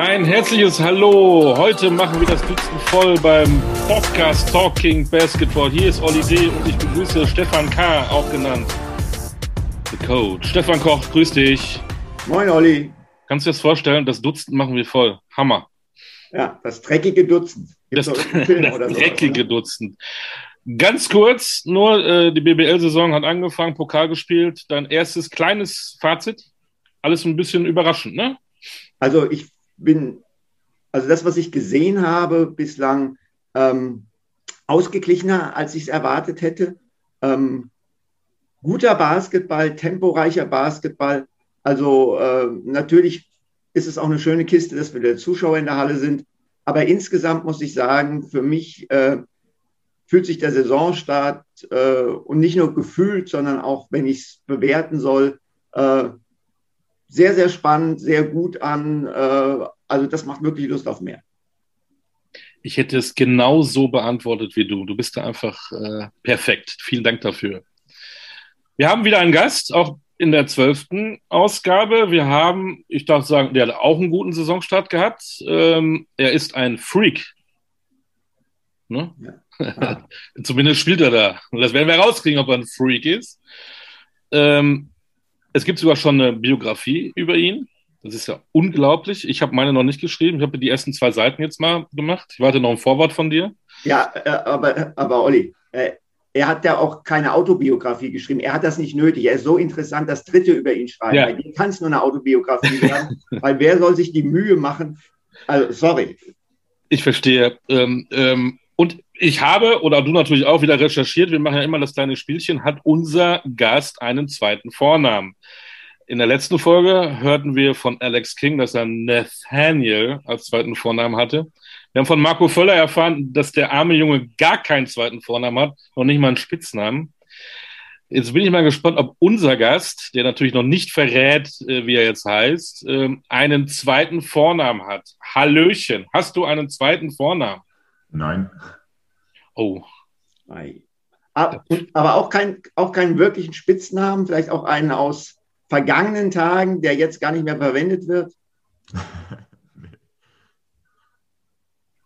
Ein herzliches Hallo. Heute machen wir das Dutzend voll beim Podcast Talking Basketball. Hier ist Olli D. und ich begrüße Stefan K., auch genannt The Coach. Stefan Koch, grüß dich. Moin, Olli. Kannst du dir das vorstellen? Das Dutzend machen wir voll. Hammer. Ja, das dreckige Dutzend. das, das dreckige sowas, Dutzend. Ganz kurz, nur äh, die BBL-Saison hat angefangen, Pokal gespielt. Dein erstes kleines Fazit. Alles ein bisschen überraschend, ne? Also ich bin, also das, was ich gesehen habe bislang, ähm, ausgeglichener, als ich es erwartet hätte. Ähm, guter Basketball, temporeicher Basketball. Also äh, natürlich ist es auch eine schöne Kiste, dass wir der Zuschauer in der Halle sind. Aber insgesamt muss ich sagen, für mich äh, fühlt sich der Saisonstart äh, und nicht nur gefühlt, sondern auch, wenn ich es bewerten soll, äh, sehr, sehr spannend, sehr gut an. Äh, also das macht wirklich Lust auf mehr. Ich hätte es genau so beantwortet wie du. Du bist da einfach äh, perfekt. Vielen Dank dafür. Wir haben wieder einen Gast, auch in der zwölften Ausgabe. Wir haben, ich darf sagen, der hat auch einen guten Saisonstart gehabt. Ähm, er ist ein Freak. Ne? Ja. Zumindest spielt er da. Und das werden wir rauskriegen, ob er ein Freak ist. Ähm, es gibt sogar schon eine Biografie über ihn. Das ist ja unglaublich. Ich habe meine noch nicht geschrieben. Ich habe die ersten zwei Seiten jetzt mal gemacht. Ich warte noch ein Vorwort von dir. Ja, äh, aber, aber Olli, äh, er hat ja auch keine Autobiografie geschrieben. Er hat das nicht nötig. Er ist so interessant, das dritte über ihn schreiben. Ja. Bei dem kann es nur eine Autobiografie werden. weil wer soll sich die Mühe machen? Also, sorry. Ich verstehe. Ähm, ähm, und ich habe, oder du natürlich auch wieder recherchiert, wir machen ja immer das kleine Spielchen, hat unser Gast einen zweiten Vornamen. In der letzten Folge hörten wir von Alex King, dass er Nathaniel als zweiten Vornamen hatte. Wir haben von Marco Völler erfahren, dass der arme Junge gar keinen zweiten Vornamen hat, noch nicht mal einen Spitznamen. Jetzt bin ich mal gespannt, ob unser Gast, der natürlich noch nicht verrät, äh, wie er jetzt heißt, ähm, einen zweiten Vornamen hat. Hallöchen, hast du einen zweiten Vornamen? Nein. Oh. Aber auch, kein, auch keinen wirklichen Spitznamen, vielleicht auch einen aus vergangenen Tagen, der jetzt gar nicht mehr verwendet wird?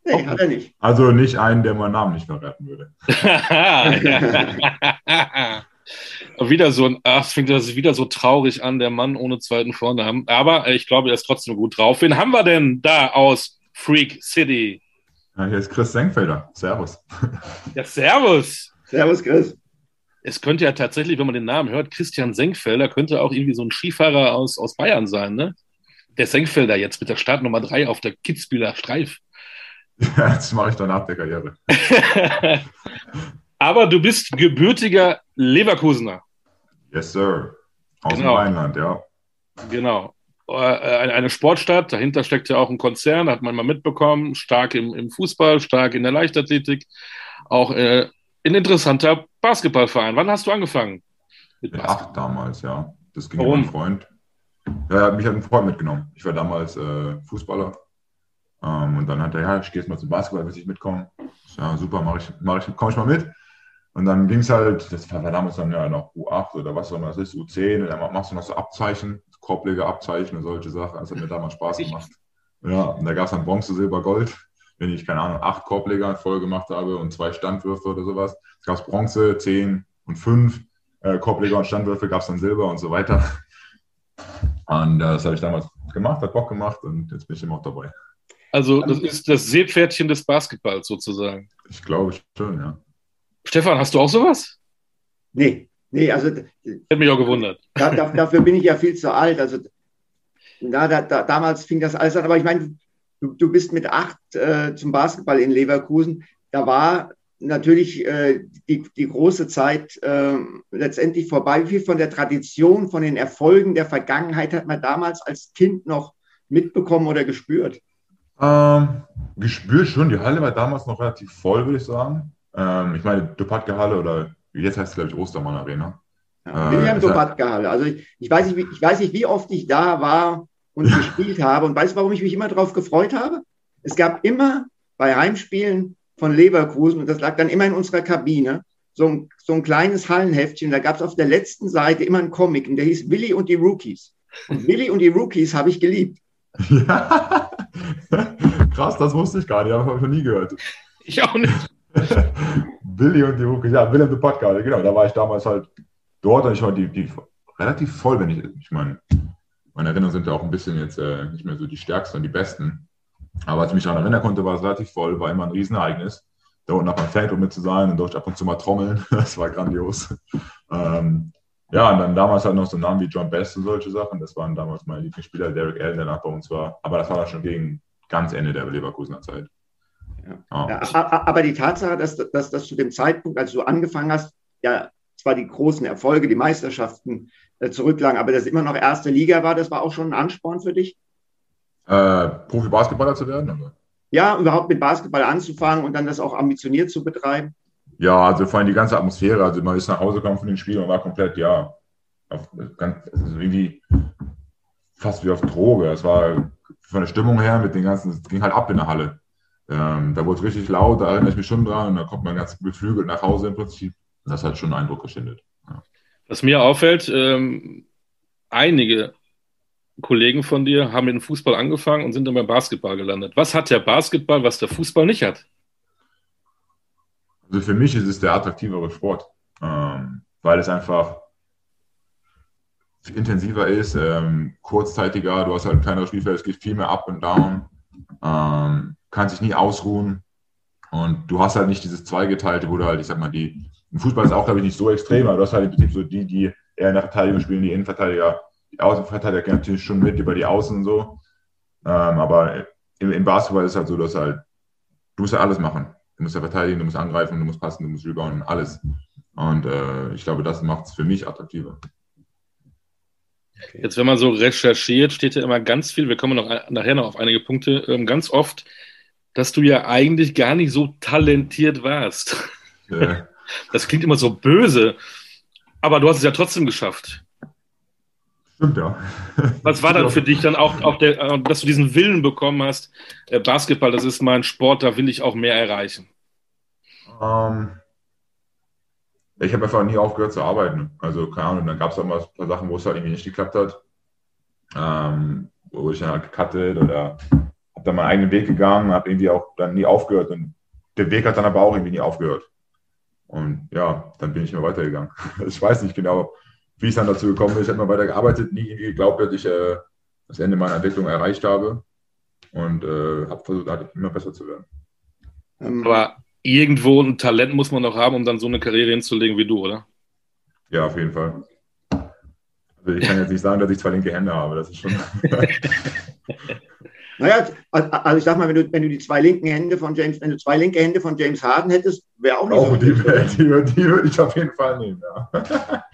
nee, nee hat er nicht. Also nicht einen, der meinen Namen nicht verraten würde. wieder so ein, ach, es fängt das wieder so traurig an, der Mann ohne zweiten Vornamen. Aber ich glaube, er ist trotzdem gut drauf. Wen haben wir denn da aus Freak City? Ja, hier ist Chris Senkfelder. Servus. Ja, servus. Servus, Chris. Es könnte ja tatsächlich, wenn man den Namen hört, Christian Senkfelder könnte auch irgendwie so ein Skifahrer aus, aus Bayern sein, ne? Der Senkfelder jetzt mit der Startnummer 3 auf der Kitzbühler Streif. Ja, das mache ich dann nach der Karriere. Aber du bist gebürtiger Leverkusener. Yes, sir. Aus genau. dem Rheinland, ja. Genau. Äh, eine Sportstadt, dahinter steckt ja auch ein Konzern, hat man mal mitbekommen, stark im, im Fußball, stark in der Leichtathletik, auch äh, ein interessanter Basketballverein. Wann hast du angefangen? Mit acht damals, ja. Das ging Warum? mein Freund. Ja, mich hat ein Freund mitgenommen. Ich war damals äh, Fußballer. Ähm, und dann hat er, ja, ich gehe jetzt mal zum Basketball, will ich mitkommen. Ja, super, mach ich, mach ich, komm ich mal mit. Und dann ging es halt, das war damals dann ja noch U8 oder was auch immer das ist, U10, und dann machst du noch so Abzeichen, Korblegerabzeichen und solche Sachen. Das hat mir damals Spaß gemacht. Ja, und da gab es dann Bronze, Silber, Gold. Wenn ich, keine Ahnung, acht Korbleger voll gemacht habe und zwei Standwürfe oder sowas. Es gab Bronze, zehn und fünf äh, Korbleger und Standwürfe, gab es dann Silber und so weiter. Und äh, das habe ich damals gemacht, hat Bock gemacht und jetzt bin ich immer auch dabei. Also das ist das Seepferdchen des Basketballs sozusagen. Ich glaube schon, ja. Stefan, hast du auch sowas? Nee, nee, also. Hätte mich auch gewundert. Da, da, dafür bin ich ja viel zu alt. Also da, da, damals fing das alles an. Aber ich meine, du, du bist mit acht äh, zum Basketball in Leverkusen. Da war natürlich äh, die, die große Zeit äh, letztendlich vorbei. Wie viel von der Tradition, von den Erfolgen der Vergangenheit hat man damals als Kind noch mitbekommen oder gespürt? Ähm, gespürt schon. Die Halle war damals noch relativ voll, würde ich sagen. Ähm, ich meine, Dupatke Halle oder jetzt heißt es, glaube ich, Ostermann Arena. Ja, William äh, Dupatke Halle. Also ich, ich, weiß nicht, ich weiß nicht, wie oft ich da war und gespielt habe. Und weißt du, warum ich mich immer darauf gefreut habe? Es gab immer bei Heimspielen von Leverkusen, und das lag dann immer in unserer Kabine, so ein, so ein kleines Hallenheftchen. Da gab es auf der letzten Seite immer einen Comic, und der hieß Willy und die Rookies. Und Willy und die Rookies habe ich geliebt. Ja. Krass, das wusste ich gar nicht, habe ich noch nie gehört. Ich auch nicht. Billy und die Hucke, ja, Willem de Podcast, genau, da war ich damals halt dort und ich war die, die relativ voll, wenn ich, ich meine, meine Erinnerungen sind ja auch ein bisschen jetzt äh, nicht mehr so die stärksten und die besten. Aber als ich mich daran erinnern konnte, war es relativ voll, war immer ein Riesenereignis. Da unten auf dem Feld, um mit zu sein und dort ab und zu mal trommeln. Das war grandios. Ähm, ja, und dann damals halt noch so Namen wie John Best und solche Sachen. Das waren damals meine Lieblingsspieler, Derek Allen, der nach bei uns war. Aber das war dann schon gegen ganz Ende der Leverkusener Zeit. Ja. Oh. Ja, aber die Tatsache, dass, dass, dass zu dem Zeitpunkt, als du angefangen hast, ja zwar die großen Erfolge, die Meisterschaften äh, zurücklagen, aber das immer noch erste Liga war, das war auch schon ein Ansporn für dich? Äh, Profi-Basketballer zu werden? Oder? Ja, überhaupt mit Basketball anzufangen und dann das auch ambitioniert zu betreiben. Ja, also vor allem die ganze Atmosphäre. Also man ist nach Hause gekommen von den Spielen und war komplett, ja, auf, ganz, also irgendwie fast wie auf Droge. Es war von der Stimmung her mit den ganzen, es ging halt ab in der Halle. Ähm, da wurde es richtig laut, da erinnere ich mich schon dran und da kommt man ganz beflügelt nach Hause im Prinzip. Das hat schon einen Eindruck geschindet. Ja. Was mir auffällt, ähm, einige Kollegen von dir haben mit dem Fußball angefangen und sind dann beim Basketball gelandet. Was hat der Basketball, was der Fußball nicht hat? Also für mich ist es der attraktivere Sport, ähm, weil es einfach intensiver ist, ähm, kurzzeitiger, du hast halt ein kleineres Spielfeld, es geht viel mehr up und down, kannst dich nie ausruhen und du hast halt nicht dieses Zweigeteilte, wo du halt, ich sag mal, die, im Fußball ist auch, glaube ich, nicht so extrem, aber du hast halt im Prinzip so die, die eher in der Verteidigung spielen, die Innenverteidiger, die Außenverteidiger gehen natürlich schon mit über die Außen und so, ähm, aber im, im Basketball ist es halt so, dass halt, du musst ja alles machen. Du musst ja verteidigen, du musst angreifen, du musst passen, du musst rebounden, alles. Und äh, ich glaube, das macht es für mich attraktiver. Jetzt, wenn man so recherchiert, steht ja immer ganz viel, wir kommen noch nachher noch auf einige Punkte, ähm, ganz oft, dass du ja eigentlich gar nicht so talentiert warst. Ja. Das klingt immer so böse, aber du hast es ja trotzdem geschafft. Stimmt, ja. Was war dann für dich dann auch, auch der, äh, dass du diesen Willen bekommen hast, äh, Basketball, das ist mein Sport, da will ich auch mehr erreichen? Ähm, ich habe einfach nie aufgehört zu arbeiten. Also, keine Ahnung, dann gab es auch mal ein paar Sachen, wo es halt irgendwie nicht geklappt hat. Ähm, wo ich dann halt gecuttet oder habe dann meinen eigenen Weg gegangen, habe irgendwie auch dann nie aufgehört. Und der Weg hat dann aber auch irgendwie nie aufgehört. Und ja, dann bin ich immer weitergegangen. Ich weiß nicht genau, wie es dann dazu gekommen ist. Ich habe mal weiter gearbeitet, nie irgendwie geglaubt, dass ich äh, das Ende meiner Entwicklung erreicht habe und äh, habe versucht, halt immer besser zu werden. Ähm, aber irgendwo ein Talent muss man noch haben, um dann so eine Karriere hinzulegen wie du, oder? Ja, auf jeden Fall. Also ich kann jetzt nicht sagen, dass ich zwei linke Hände habe, das ist schon. naja, also ich sag mal, wenn du, wenn du die zwei linken Hände von James, wenn du zwei linke Hände von James Harden hättest, wäre auch nicht auch so. Die, die, die würde ich auf jeden Fall nehmen, ja.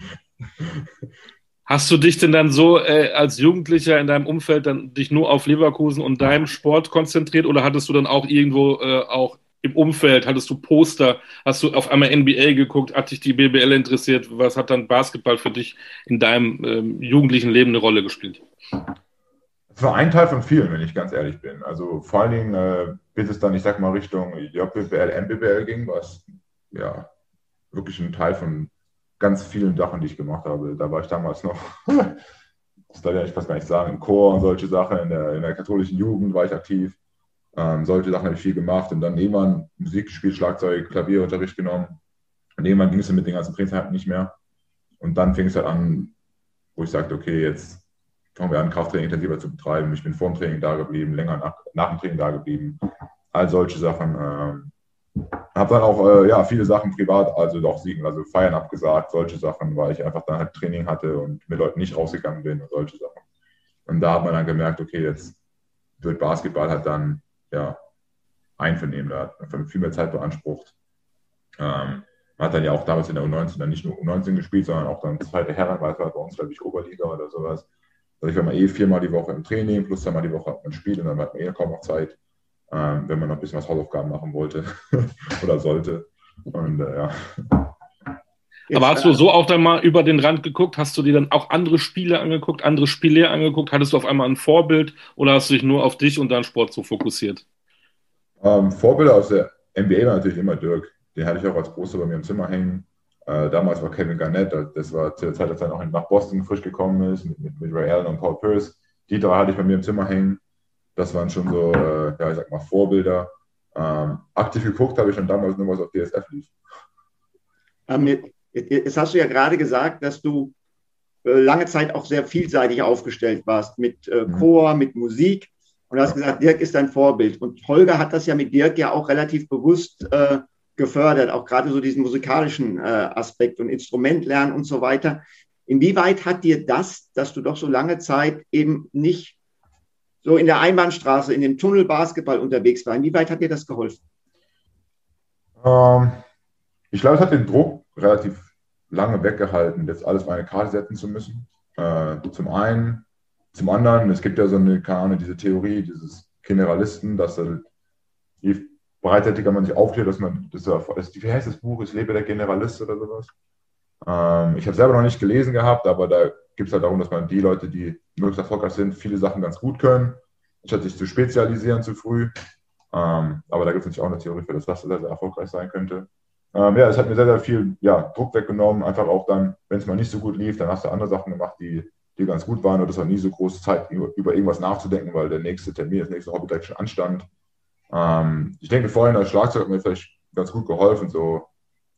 Hast du dich denn dann so äh, als Jugendlicher in deinem Umfeld dann dich nur auf Leverkusen und deinem Sport konzentriert oder hattest du dann auch irgendwo äh, auch im Umfeld, hattest du Poster, hast du auf einmal NBA geguckt, hat dich die BBL interessiert, was hat dann Basketball für dich in deinem ähm, jugendlichen Leben eine Rolle gespielt? War ein Teil von vielen, wenn ich ganz ehrlich bin. Also vor allen Dingen, äh, bis es dann, ich sag mal, Richtung JBL, MBBL ging, was ja wirklich ein Teil von ganz vielen Sachen, die ich gemacht habe. Da war ich damals noch, das darf ich fast gar nicht sagen, im Chor und solche Sachen. In der, in der katholischen Jugend war ich aktiv. Ähm, solche Sachen habe ich viel gemacht und dann irgendwann Musik gespielt, Schlagzeug, Klavierunterricht genommen. Und irgendwann ging es mit den ganzen Trainingseinheiten nicht mehr. Und dann fing es halt an, wo ich sagte, okay, jetzt fangen wir an, Krafttraining intensiver zu betreiben. Ich bin vor dem Training da geblieben, länger nach, nach dem Training da geblieben. All solche Sachen. Ähm, habe dann auch äh, ja, viele Sachen privat, also doch siegen, also Feiern abgesagt, solche Sachen, weil ich einfach dann halt Training hatte und mit Leuten nicht rausgegangen bin und solche Sachen. Und da hat man dann gemerkt, okay, jetzt wird Basketball halt dann ja einvernehmen, da hat viel mehr Zeit beansprucht. Ähm, man hat dann ja auch damals in der U19 dann nicht nur U19 gespielt, sondern auch dann zweite Herren, weil es war bei uns, glaube ich, Oberliga oder sowas. Also ich war mal eh viermal die Woche im Training, plus einmal die Woche hat man Spiel und dann hat man eh kaum noch Zeit ähm, wenn man noch ein bisschen was Hausaufgaben machen wollte oder sollte. Und äh, ja. Aber hast du so auch dann mal über den Rand geguckt? Hast du dir dann auch andere Spiele angeguckt, andere Spiele angeguckt? Hattest du auf einmal ein Vorbild oder hast du dich nur auf dich und deinen Sport so fokussiert? Ähm, Vorbilder aus der NBA war natürlich immer Dirk. Den hatte ich auch als Poster bei mir im Zimmer hängen. Äh, damals war Kevin Garnett, das war zu der Zeit, als er noch nach Boston frisch gekommen ist, mit, mit Ray Allen und Paul Pierce. Die drei hatte ich bei mir im Zimmer hängen. Das waren schon so, äh, ja, ich sag mal, Vorbilder. Ähm, aktiv geguckt habe ich schon damals nur, was auf DSF lief. Ähm, jetzt hast du ja gerade gesagt, dass du äh, lange Zeit auch sehr vielseitig aufgestellt warst mit äh, mhm. Chor, mit Musik. Und du hast gesagt, Dirk ist dein Vorbild. Und Holger hat das ja mit Dirk ja auch relativ bewusst äh, gefördert, auch gerade so diesen musikalischen äh, Aspekt und Instrumentlernen und so weiter. Inwieweit hat dir das, dass du doch so lange Zeit eben nicht so in der Einbahnstraße, in dem Tunnel Basketball unterwegs war, inwieweit hat dir das geholfen? Ähm, ich glaube, es hat den Druck relativ lange weggehalten, jetzt alles auf eine Karte setzen zu müssen. Äh, zum einen zum anderen, es gibt ja so eine, keine Ahnung, diese Theorie dieses Generalisten, dass halt, breitseitiger man sich aufklärt, dass man, das, das, wie heißt das Buch, Es lebe der Generalist oder sowas. Ähm, ich habe selber noch nicht gelesen gehabt, aber da gibt es halt darum, dass man die Leute, die möglichst erfolgreich sind, viele Sachen ganz gut können, statt sich zu spezialisieren zu früh. Ähm, aber da gibt es natürlich auch eine Theorie für, dass das sehr, sehr erfolgreich sein könnte. Ähm, ja, es hat mir sehr, sehr viel ja, Druck weggenommen. Einfach auch dann, wenn es mal nicht so gut lief, dann hast du andere Sachen gemacht, die die ganz gut waren. Und es war nie so große Zeit, über irgendwas nachzudenken, weil der nächste Termin, das nächste Hobby direkt schon anstand. Ähm, ich denke, vorhin als Schlagzeug hat mir vielleicht ganz gut geholfen, so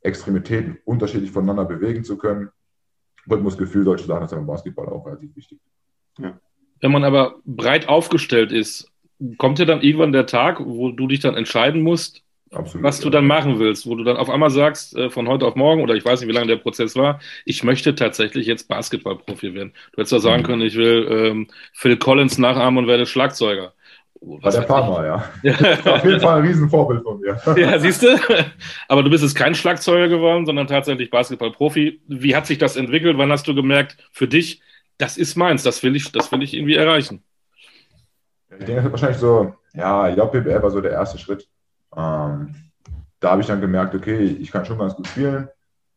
Extremitäten unterschiedlich voneinander bewegen zu können. Rhythmusgefühl, solche Sachen, das ist beim Basketball auch relativ wichtig. Ja. Wenn man aber breit aufgestellt ist, kommt ja dann irgendwann der Tag, wo du dich dann entscheiden musst, Absolut, was du dann machen willst, wo du dann auf einmal sagst, äh, von heute auf morgen, oder ich weiß nicht, wie lange der Prozess war, ich möchte tatsächlich jetzt Basketballprofi werden. Du hättest ja sagen mhm. können, ich will ähm, Phil Collins nachahmen und werde Schlagzeuger. War der Farmer, ja. ja. auf jeden Fall ein Riesenvorbild von mir. ja, siehst du? Aber du bist jetzt kein Schlagzeuger geworden, sondern tatsächlich Basketballprofi. Wie hat sich das entwickelt? Wann hast du gemerkt, für dich, das ist meins, das will ich, das will ich irgendwie erreichen? Ich denke, das ist wahrscheinlich so, ja, JBL war so der erste Schritt. Ähm, da habe ich dann gemerkt, okay, ich kann schon ganz gut spielen.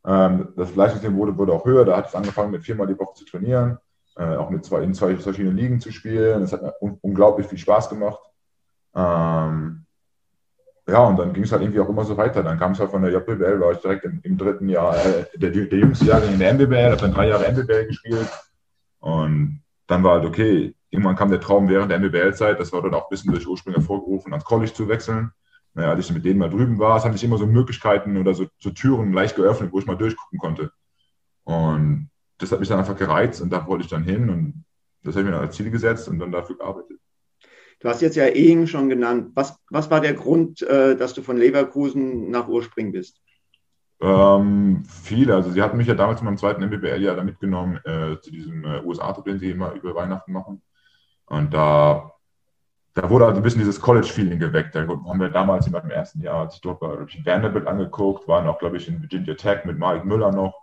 Ähm, das Leistungsniveau wurde, wurde auch höher. Da hat es angefangen, mit viermal die Woche zu trainieren, äh, auch mit zwei, in zwei verschiedenen Ligen zu spielen. Es hat mir un unglaublich viel Spaß gemacht. Ähm, ja, und dann ging es halt irgendwie auch immer so weiter. Dann kam es halt von der JBL, war ich direkt im, im dritten Jahr äh, der, der jüngste Jahr in der MBBL, habe dann drei Jahre MBBL gespielt. Und dann war halt okay, irgendwann kam der Traum während der MBBL-Zeit, das war dann auch ein bisschen durch Ursprünge hervorgerufen, ans College zu wechseln naja, als ich mit denen mal drüben war, es haben sich immer so Möglichkeiten oder so, so Türen leicht geöffnet, wo ich mal durchgucken konnte. Und das hat mich dann einfach gereizt und da wollte ich dann hin und das habe ich mir als Ziel gesetzt und dann dafür gearbeitet. Du hast jetzt ja Ehen schon genannt. Was, was war der Grund, äh, dass du von Leverkusen nach Urspring bist? Ähm, viele. Also sie hatten mich ja damals in meinem zweiten MBBL-Jahr da mitgenommen äh, zu diesem äh, USA-Trip, den sie immer über Weihnachten machen. Und da da wurde also ein bisschen dieses College-Feeling geweckt. Da haben wir damals in meinem ersten Jahr, als ich dort war, ich Vanderbilt angeguckt, waren auch, glaube ich, in Virginia Tech mit Mike Müller noch.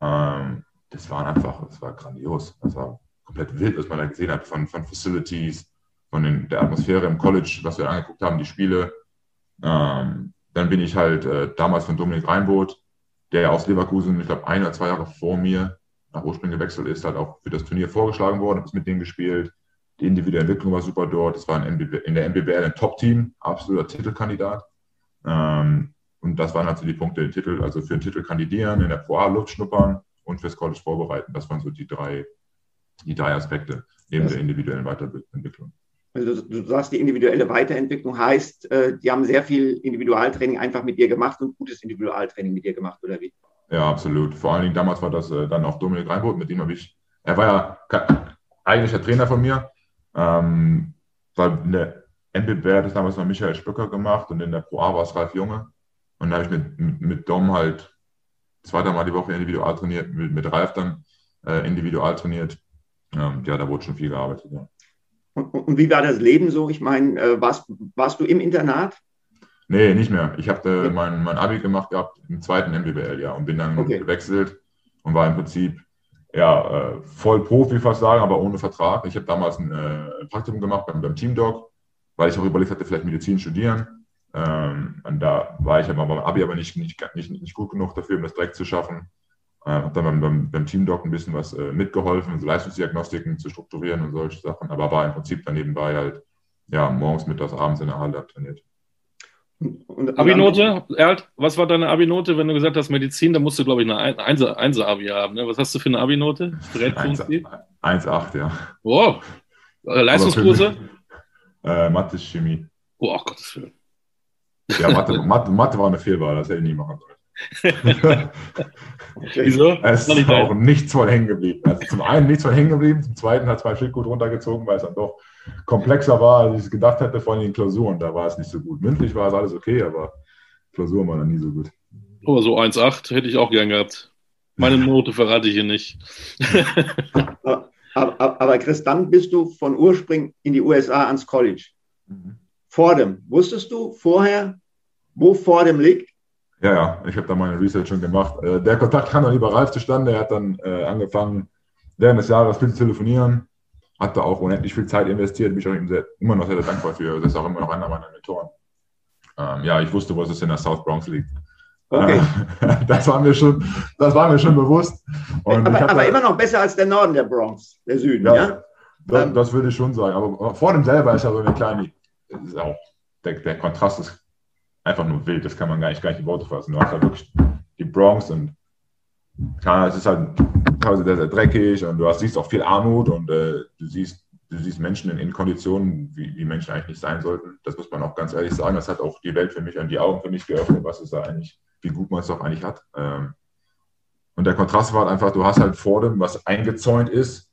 Ähm, das war einfach, das war grandios. Das war komplett wild, was man da gesehen hat von, von Facilities, von den, der Atmosphäre im College, was wir angeguckt haben, die Spiele. Ähm, dann bin ich halt äh, damals von Dominik Reinboth, der ja aus Leverkusen, ich glaube, ein oder zwei Jahre vor mir nach Ursprung gewechselt ist, halt auch für das Turnier vorgeschlagen worden, habe mit denen gespielt. Die individuelle Entwicklung war super dort. Es war in der MBBL ein Top-Team, absoluter Titelkandidat. Ähm, und das waren also die Punkte, den Titel, also für den Titel kandidieren, in der Pro A Luft schnuppern und fürs College vorbereiten. Das waren so die drei, die drei Aspekte neben das der individuellen Weiterentwicklung. Also du sagst, die individuelle Weiterentwicklung heißt, äh, die haben sehr viel Individualtraining einfach mit dir gemacht und gutes Individualtraining mit dir gemacht, oder wie? Ja, absolut. Vor allen Dingen damals war das äh, dann auch Dominik Reinbold, mit dem habe ich, er war ja eigentlich der Trainer von mir, ähm, in der NBB hat es damals noch Michael Spöcker gemacht und in der Pro A war es Ralf Junge. Und da habe ich mit, mit, mit Dom halt zweimal die Woche individual trainiert, mit, mit Ralf dann äh, individual trainiert. Ähm, ja, da wurde schon viel gearbeitet. Ja. Und, und, wie war das Leben so? Ich meine, äh, warst, warst du im Internat? Nee, nicht mehr. Ich habe äh, mein, mein Abi gemacht gehabt im zweiten MBBL, ja, und bin dann okay. gewechselt und war im Prinzip ja, äh, voll Profi fast sagen, aber ohne Vertrag. Ich habe damals ein äh, Praktikum gemacht beim, beim Teamdog, weil ich auch überlegt hatte, vielleicht Medizin studieren. Ähm, und da war ich aber beim Abi aber nicht, nicht, nicht, nicht gut genug dafür, um das direkt zu schaffen. Äh, habe dann beim, beim, beim Teamdoc ein bisschen was äh, mitgeholfen, so Leistungsdiagnostiken zu strukturieren und solche Sachen, aber war im Prinzip dann nebenbei halt ja, morgens, mittags, abends in der Halle trainiert. Abi-Note, Erlt, was war deine Abi-Note, wenn du gesagt hast Medizin, da musst du, glaube ich, eine 1er-Abi haben. Ne? Was hast du für eine Abi-Note? 1,8, ja. Wow. Leistungskurse? Äh, Mathe, Chemie. Oh, ach Gottes Willen. Ja, Mathe, Mathe, Mathe war eine Fehlwahl, das hätte ich nie machen sollen. okay. Wieso? Es ist auch nichts voll hängen geblieben. Also zum einen nichts voll hängen geblieben, zum zweiten hat es mein Schild gut runtergezogen, weil es dann doch komplexer war, als ich es gedacht hätte, vor allem in den Klausuren. Da war es nicht so gut. Mündlich war es alles okay, aber Klausuren waren dann nie so gut. Oh, so 1,8 hätte ich auch gern gehabt. Meine Note verrate ich hier nicht. aber, aber, aber, Chris, dann bist du von Ursprung in die USA ans College. Mhm. Fordham. Wusstest du vorher, wo Fordham liegt? Ja, ja, ich habe da meine Research schon gemacht. Äh, der Kontakt kam dann über Ralf zustande. Er hat dann äh, angefangen, während des Jahres viel zu telefonieren, hat da auch unendlich viel Zeit investiert, bin ich auch ihm sehr, immer noch sehr dankbar für. Das ist auch immer noch einer meiner Mentoren. Ähm, ja, ich wusste, wo es in der South Bronx liegt. Okay. das, war mir schon, das war mir schon bewusst. Und aber, aber immer noch besser als der Norden der Bronx, der Süden, ja? ja? Das, ähm, das, würde ich schon sagen. Aber vor dem selber ist ja so eine kleine, auch, der, der, Kontrast ist einfach nur wild. Das kann man gar nicht, gar nicht in Worte fassen. Du hast halt wirklich die Bronx und klar, es ist halt teilweise sehr, sehr dreckig und du hast, siehst auch viel Armut und äh, du siehst du siehst Menschen in, in Konditionen, wie, wie, Menschen eigentlich nicht sein sollten. Das muss man auch ganz ehrlich sagen. Das hat auch die Welt für mich und die Augen für mich geöffnet, was es da eigentlich, wie gut man es doch eigentlich hat. Ähm, und der Kontrast war halt einfach, du hast halt vor dem, was eingezäunt ist,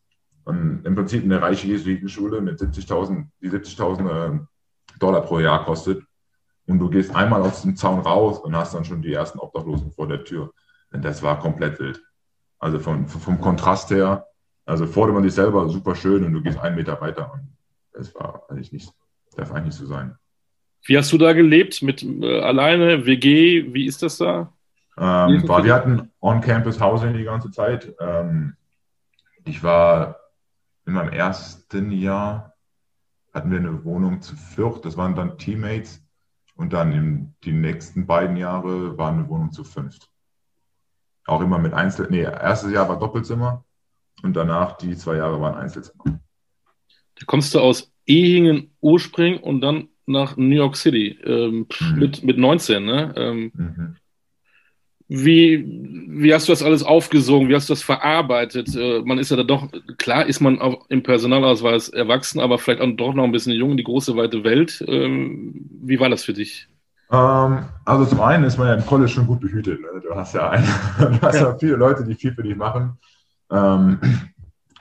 und im Prinzip eine reiche Jesuitenschule mit 70.000, die 70.000 äh, Dollar pro Jahr kostet. Und du gehst einmal aus dem Zaun raus und hast dann schon die ersten Obdachlosen vor der Tür. Und das war komplett wild. Also vom, vom Kontrast her, also fordert man sich selber super schön und du gehst einen Meter weiter. Und das war eigentlich nicht, darf eigentlich nicht so sein. Wie hast du da gelebt? Mit äh, alleine, WG? Wie ist das da? Ähm, war, wir hatten On-Campus-Housing die ganze Zeit. Ähm, ich war in meinem ersten Jahr, hatten wir eine Wohnung zu viert. Das waren dann Teammates. Und dann in die nächsten beiden Jahre war eine Wohnung zu fünft. Auch immer mit Einzel... Nee, erstes Jahr war Doppelzimmer und danach die zwei Jahre waren Einzelzimmer. Da kommst du aus Ehingen ursprünglich und dann nach New York City ähm, mhm. mit, mit 19, ne? Ähm, mhm. Wie, wie hast du das alles aufgesogen? Wie hast du das verarbeitet? Äh, man ist ja da doch, klar ist man auch im Personalausweis erwachsen, aber vielleicht auch doch noch ein bisschen jung in die große weite Welt. Ähm, wie war das für dich? Ähm, also zum einen ist man ja im College schon gut behütet. Ne? Du hast ja, ein, du hast ja viele Leute, die viel für dich machen ähm,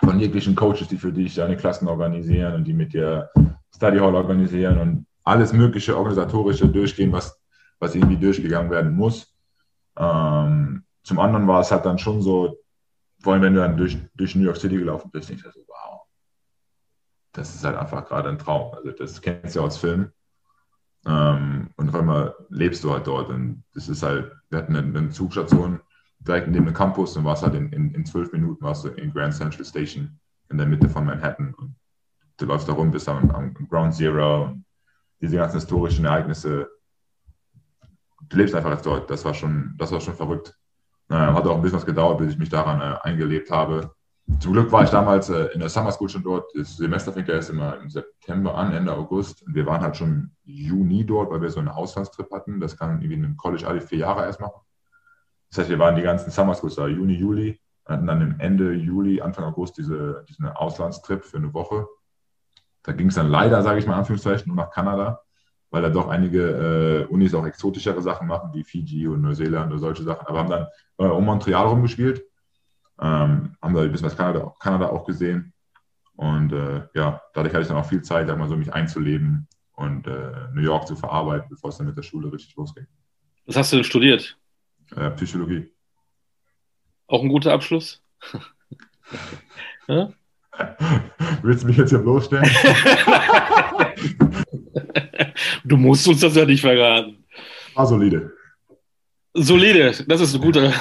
von jeglichen Coaches, die für dich deine Klassen organisieren und die mit dir Study Hall organisieren und alles mögliche organisatorische durchgehen, was, was irgendwie durchgegangen werden muss. Ähm, zum anderen war es halt dann schon so, vor allem wenn du dann durch, durch New York City gelaufen bist, ich so, wow, das ist halt einfach gerade ein Traum. Also das kennst du ja aus Filmen. Ähm, und auf einmal lebst du halt dort. Und das ist halt, wir hatten eine, eine Zugstation direkt neben dem Campus und warst halt in, in, in zwölf Minuten warst du in Grand Central Station in der Mitte von Manhattan. Und du läufst da rum, bist am, am Ground Zero und diese ganzen historischen Ereignisse. Du lebst einfach jetzt dort. Das war schon, das war schon verrückt. Naja, hat auch ein bisschen was gedauert, bis ich mich daran äh, eingelebt habe. Zum Glück war ich damals äh, in der Summer School schon dort. Das Semester fängt ja erst immer im September an, Ende August. Wir waren halt schon Juni dort, weil wir so einen Auslandstrip hatten. Das kann irgendwie in einem College alle vier Jahre erst machen. Das heißt, wir waren die ganzen Summer Schools da, Juni, Juli, hatten dann im Ende Juli, Anfang August diese, diesen Auslandstrip für eine Woche. Da ging es dann leider, sage ich mal, Anführungszeichen, nur nach Kanada, weil da doch einige äh, Unis auch exotischere Sachen machen, wie Fiji und Neuseeland oder solche Sachen, aber haben dann äh, um Montreal rumgespielt, ähm, haben da ein bisschen was Kanada, Kanada auch gesehen. Und äh, ja, dadurch hatte ich dann auch viel Zeit, sag mal so, mich einzuleben und äh, New York zu verarbeiten, bevor es dann mit der Schule richtig losging. Was hast du denn studiert? Äh, Psychologie. Auch ein guter Abschluss? Willst du mich jetzt hier bloßstellen? du musst uns das ja nicht verraten. War solide. Solide, das ist ein guter,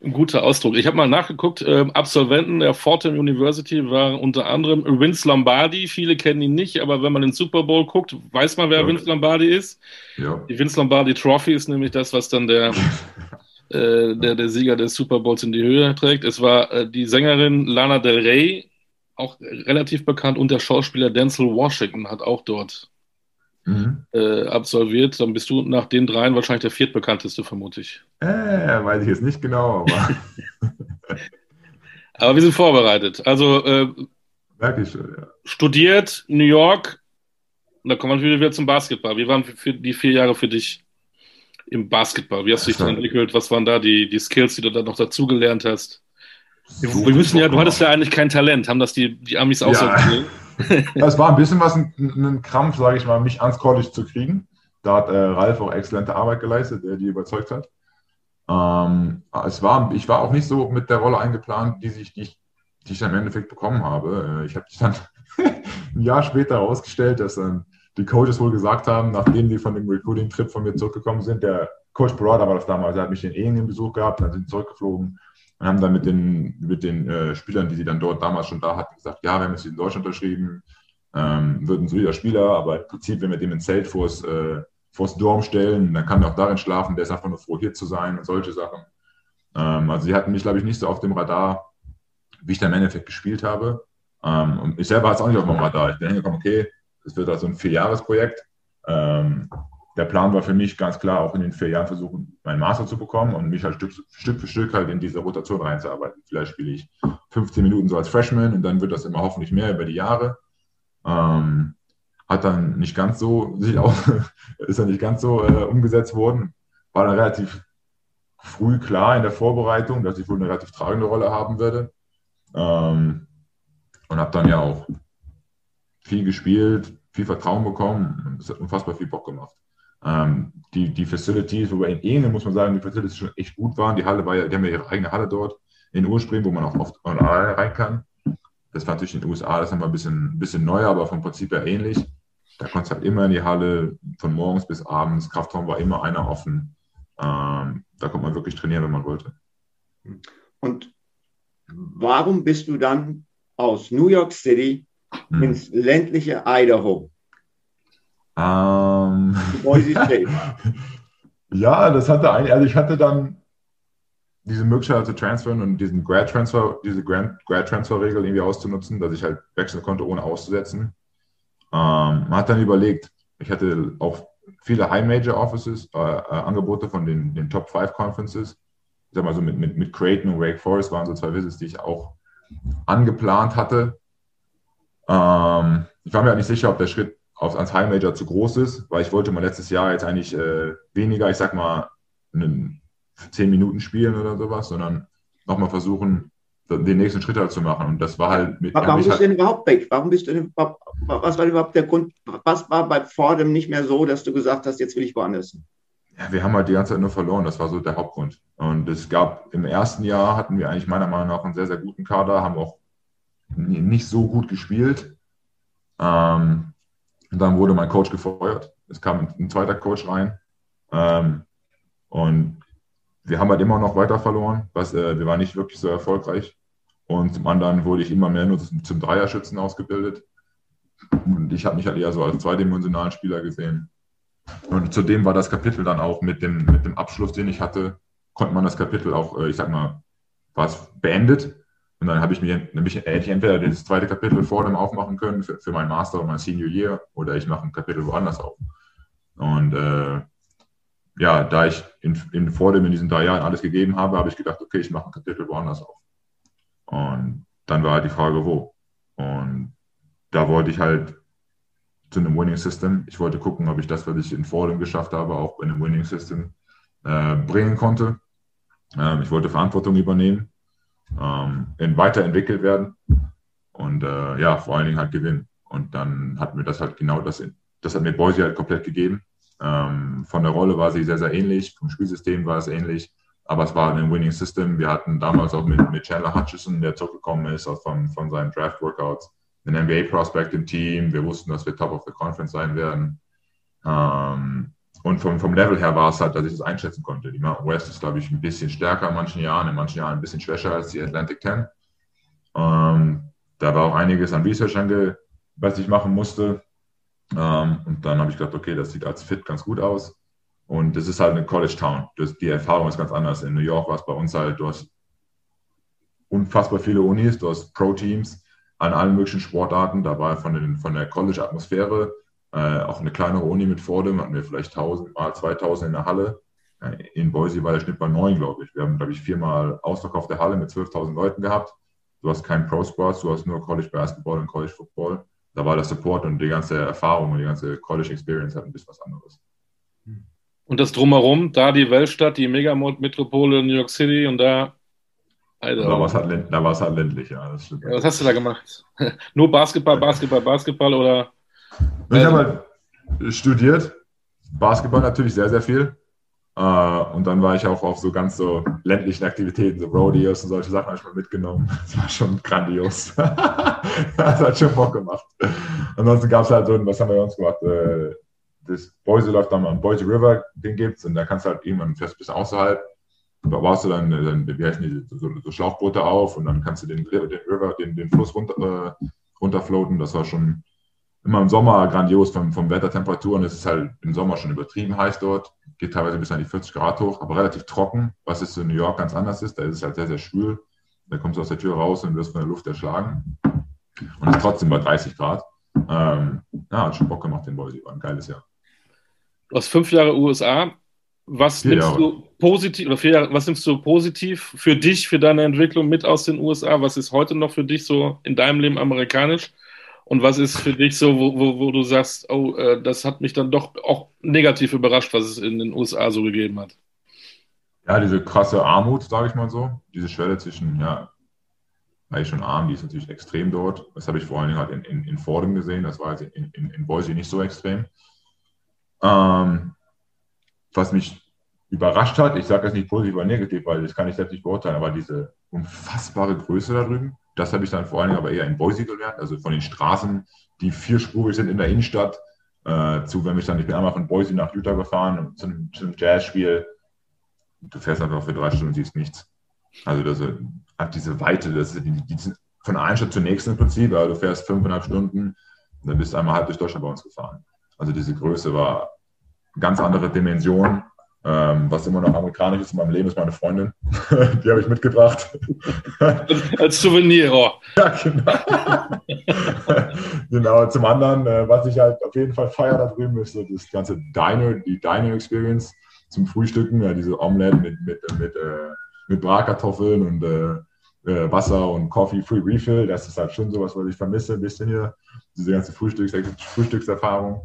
ein guter Ausdruck. Ich habe mal nachgeguckt, äh, Absolventen der Fordham University waren unter anderem Vince Lombardi. Viele kennen ihn nicht, aber wenn man den Super Bowl guckt, weiß man, wer ja. Vince Lombardi ist. Ja. Die Vince Lombardi Trophy ist nämlich das, was dann der, äh, der, der Sieger des Super Bowls in die Höhe trägt. Es war äh, die Sängerin Lana Del Rey, auch relativ bekannt, und der Schauspieler Denzel Washington hat auch dort mhm. äh, absolviert, dann bist du nach den dreien wahrscheinlich der viertbekannteste, vermute ich. Äh, weiß ich jetzt nicht genau, aber. aber wir sind vorbereitet. Also äh, schon, ja. studiert, New York, da kommen wir wieder zum Basketball. Wie waren für die vier Jahre für dich im Basketball? Wie hast du dich da entwickelt? Was waren da die, die Skills, die du da noch dazugelernt hast? Wir, wir müssen ja, du hattest ja eigentlich kein Talent. Haben das die, die Amis auch ja. so Es war ein bisschen was, ein, ein Krampf, sage ich mal, mich ans College zu kriegen. Da hat äh, Ralf auch exzellente Arbeit geleistet, der die überzeugt hat. Ähm, es war, ich war auch nicht so mit der Rolle eingeplant, die, sich, die, ich, die ich dann im Endeffekt bekommen habe. Äh, ich habe dann ein Jahr später herausgestellt, dass dann die Coaches wohl gesagt haben, nachdem die von dem Recruiting-Trip von mir zurückgekommen sind, der Coach Barada war das damals, der hat mich in Ehen Besuch gehabt, dann sind sie zurückgeflogen und haben dann mit den, mit den äh, Spielern, die sie dann dort damals schon da hatten, gesagt, ja, wir haben jetzt in Deutschland unterschrieben, ähm, wird ein solider Spieler, aber im Prinzip, wenn wir dem ein Zelt vors, äh, vors Dorm stellen, dann kann er auch darin schlafen, der ist einfach nur froh, hier zu sein und solche Sachen. Ähm, also sie hatten mich, glaube ich, nicht so auf dem Radar, wie ich dann im Endeffekt gespielt habe. Ähm, und ich selber hatte es auch nicht auf meinem Radar. Ich bin hingekommen, okay, das wird also ein Vierjahresprojekt. Ähm, der Plan war für mich ganz klar, auch in den vier Jahren versuchen, meinen Master zu bekommen und mich halt Stück, Stück für Stück halt in diese Rotation reinzuarbeiten. Vielleicht spiele ich 15 Minuten so als Freshman und dann wird das immer hoffentlich mehr über die Jahre. Ähm, hat dann nicht ganz so, sich auch, ist dann nicht ganz so äh, umgesetzt worden. War dann relativ früh klar in der Vorbereitung, dass ich wohl eine relativ tragende Rolle haben werde. Ähm, und habe dann ja auch viel gespielt, viel Vertrauen bekommen und es hat unfassbar viel Bock gemacht. Ähm, die, die Facilities, wobei in Ehlen muss man sagen, die Facilities schon echt gut waren. Die Halle war ja, die haben ja ihre eigene Halle dort in Ursprung, wo man auch oft rein kann. Das war natürlich in den USA, das ist nochmal ein bisschen, bisschen neuer, aber vom Prinzip her ähnlich. Da konntest du halt immer in die Halle, von morgens bis abends. Kraftraum war immer einer offen. Ähm, da konnte man wirklich trainieren, wenn man wollte. Und warum bist du dann aus New York City hm. ins ländliche Idaho? Ähm, ja, das hatte eigentlich, also ich hatte dann diese Möglichkeit zu transferen und diesen Grad Transfer, diese Grad, Grad Transfer Regel irgendwie auszunutzen, dass ich halt wechseln konnte, ohne auszusetzen. Ähm, man hat dann überlegt, ich hatte auch viele High Major Offices, äh, äh, Angebote von den, den Top 5 Conferences. Ich sag mal so mit, mit, mit Creighton und Wake Forest waren so zwei Visits, die ich auch angeplant hatte. Ähm, ich war mir halt nicht sicher, ob der Schritt auf, ans High Major zu groß ist, weil ich wollte mal letztes Jahr jetzt eigentlich äh, weniger, ich sag mal, einen, zehn Minuten spielen oder sowas, sondern nochmal versuchen, den nächsten Schritt halt zu machen. Und das war halt mit. Warum bist halt, du denn überhaupt weg? Warum bist du denn, was war überhaupt der Grund? Was war bei Fordham nicht mehr so, dass du gesagt hast, jetzt will ich woanders hin? Ja, wir haben halt die ganze Zeit nur verloren. Das war so der Hauptgrund. Und es gab im ersten Jahr hatten wir eigentlich meiner Meinung nach einen sehr, sehr guten Kader, haben auch nicht so gut gespielt. Ähm, und dann wurde mein Coach gefeuert. Es kam ein zweiter Coach rein. Ähm, und wir haben halt immer noch weiter verloren. Was, äh, wir waren nicht wirklich so erfolgreich. Und zum anderen wurde ich immer mehr nur zum, zum Dreierschützen ausgebildet. Und ich habe mich halt eher so als zweidimensionalen Spieler gesehen. Und zudem war das Kapitel dann auch mit dem, mit dem Abschluss, den ich hatte, konnte man das Kapitel auch, äh, ich sag mal, war es beendet. Und dann habe ich mir nämlich hätte ich entweder das zweite Kapitel vor dem aufmachen können für, für meinen Master und mein Senior Year oder ich mache ein Kapitel woanders auf. Und äh, ja, da ich in, in, vor dem in diesen drei Jahren alles gegeben habe, habe ich gedacht, okay, ich mache ein Kapitel woanders auf. Und dann war halt die Frage, wo. Und da wollte ich halt zu einem Winning System. Ich wollte gucken, ob ich das, was ich in Fordham geschafft habe, auch bei einem Winning System äh, bringen konnte. Ähm, ich wollte Verantwortung übernehmen, ähm, weiterentwickelt werden und äh, ja, vor allen Dingen halt gewinnen. Und dann hat mir das halt genau das, das hat mir Boise halt komplett gegeben. Ähm, von der Rolle war sie sehr, sehr ähnlich, vom Spielsystem war es ähnlich, aber es war ein Winning System. Wir hatten damals auch mit, mit Chandler Hutchison, der zurückgekommen ist auch von, von seinen Draft-Workouts, einen NBA-Prospect im Team. Wir wussten, dass wir Top of the Conference sein werden. Ähm, und vom, vom Level her war es halt, dass ich das einschätzen konnte. Die Mountain West ist, glaube ich, ein bisschen stärker in manchen Jahren, in manchen Jahren ein bisschen schwächer als die Atlantic 10. Ähm, da war auch einiges an Research, ange, was ich machen musste. Ähm, und dann habe ich gedacht, okay, das sieht als Fit ganz gut aus. Und es ist halt eine College Town. Das, die Erfahrung ist ganz anders. In New York war es bei uns halt, du hast unfassbar viele Unis, du hast Pro-Teams an allen möglichen Sportarten. Da war von, den, von der College-Atmosphäre äh, auch eine kleinere Uni mit Fordham, hatten wir vielleicht 1000 mal 2000 in der Halle. Äh, in Boise war der Schnitt bei 9, glaube ich. Wir haben, glaube ich, viermal Ausverkauf der Halle mit 12.000 Leuten gehabt. Du hast keinen Pro-Sports, du hast nur College Basketball und College Football. da war der Support und die ganze Erfahrung und die ganze College Experience halt ein bisschen was anderes. Und das Drumherum, da die Weltstadt, die Megametropole New York City und da. Da war es halt, da halt ländlich, ja. ja was hast du da gemacht? Nur Basketball, Basketball, Basketball oder? Ich habe halt studiert, Basketball natürlich sehr, sehr viel. Uh, und dann war ich auch auf so ganz so ländlichen Aktivitäten, so Rodeos und solche Sachen habe ich mal mitgenommen. Das war schon grandios. das hat schon Bock gemacht. Ansonsten gab es halt so, was haben wir sonst gemacht? Uh, das Boise läuft dann mal am Boise River, den gibt es und da kannst du halt irgendwann fest bis außerhalb. Da warst du dann, dann wie heißen die, so, so, Schlauchboote auf und dann kannst du den, den River, den, den Fluss runter, äh, runterfloaten. Das war schon immer im Sommer grandios vom, vom Wettertemperaturen. Es ist halt im Sommer schon übertrieben heiß dort, geht teilweise bis an die 40 Grad hoch, aber relativ trocken, was es in New York ganz anders ist. Da ist es halt sehr, sehr schwül. Da kommst du aus der Tür raus und wirst von der Luft erschlagen. Und es ist trotzdem bei 30 Grad. Ähm, ja, hat schon Bock gemacht, den Boise. War ein geiles Jahr. Du hast fünf Jahre USA. Was vier nimmst Jahre. du positiv oder vier Jahre, was nimmst du positiv für dich, für deine Entwicklung mit aus den USA? Was ist heute noch für dich so in deinem Leben amerikanisch? Und was ist für dich so, wo, wo, wo du sagst, oh, äh, das hat mich dann doch auch negativ überrascht, was es in den USA so gegeben hat? Ja, diese krasse Armut, sage ich mal so. Diese Schwelle zwischen, ja, eigentlich schon arm, die ist natürlich extrem dort. Das habe ich vor allen Dingen halt in, in, in Fordham gesehen. Das war jetzt in, in, in Boise nicht so extrem. Ähm, was mich überrascht hat, ich sage jetzt nicht positiv oder negativ, weil das kann ich selbst nicht beurteilen, aber diese unfassbare Größe da drüben, das habe ich dann vor allen Dingen aber eher in Boise gelernt, also von den Straßen, die vierspurig sind in der Innenstadt, äh, zu, wenn ich dann, ich bin einmal von Boise nach Utah gefahren zu einem, zu einem Jazzspiel, du fährst einfach für drei Stunden und siehst nichts. Also das hat diese Weite, das ist, die, die sind von einer Stadt zur nächsten im Prinzip, also du fährst fünfeinhalb Stunden und dann bist du einmal halb durch Deutschland bei uns gefahren. Also diese Größe war ganz andere Dimension ähm, was immer noch amerikanisch ist in meinem Leben, ist meine Freundin. Die habe ich mitgebracht. Als Souvenir. Oh. Ja, genau. genau. Zum anderen, äh, was ich halt auf jeden Fall feiere da drüben, ist so das ganze Diner, die Diner-Experience zum Frühstücken. Ja, diese Omelette mit, mit, mit, äh, mit Bratkartoffeln und äh, äh, Wasser und Coffee Free Refill. Das ist halt schon sowas, was ich vermisse ein bisschen hier. Diese ganze Frühstücks Frühstückserfahrung.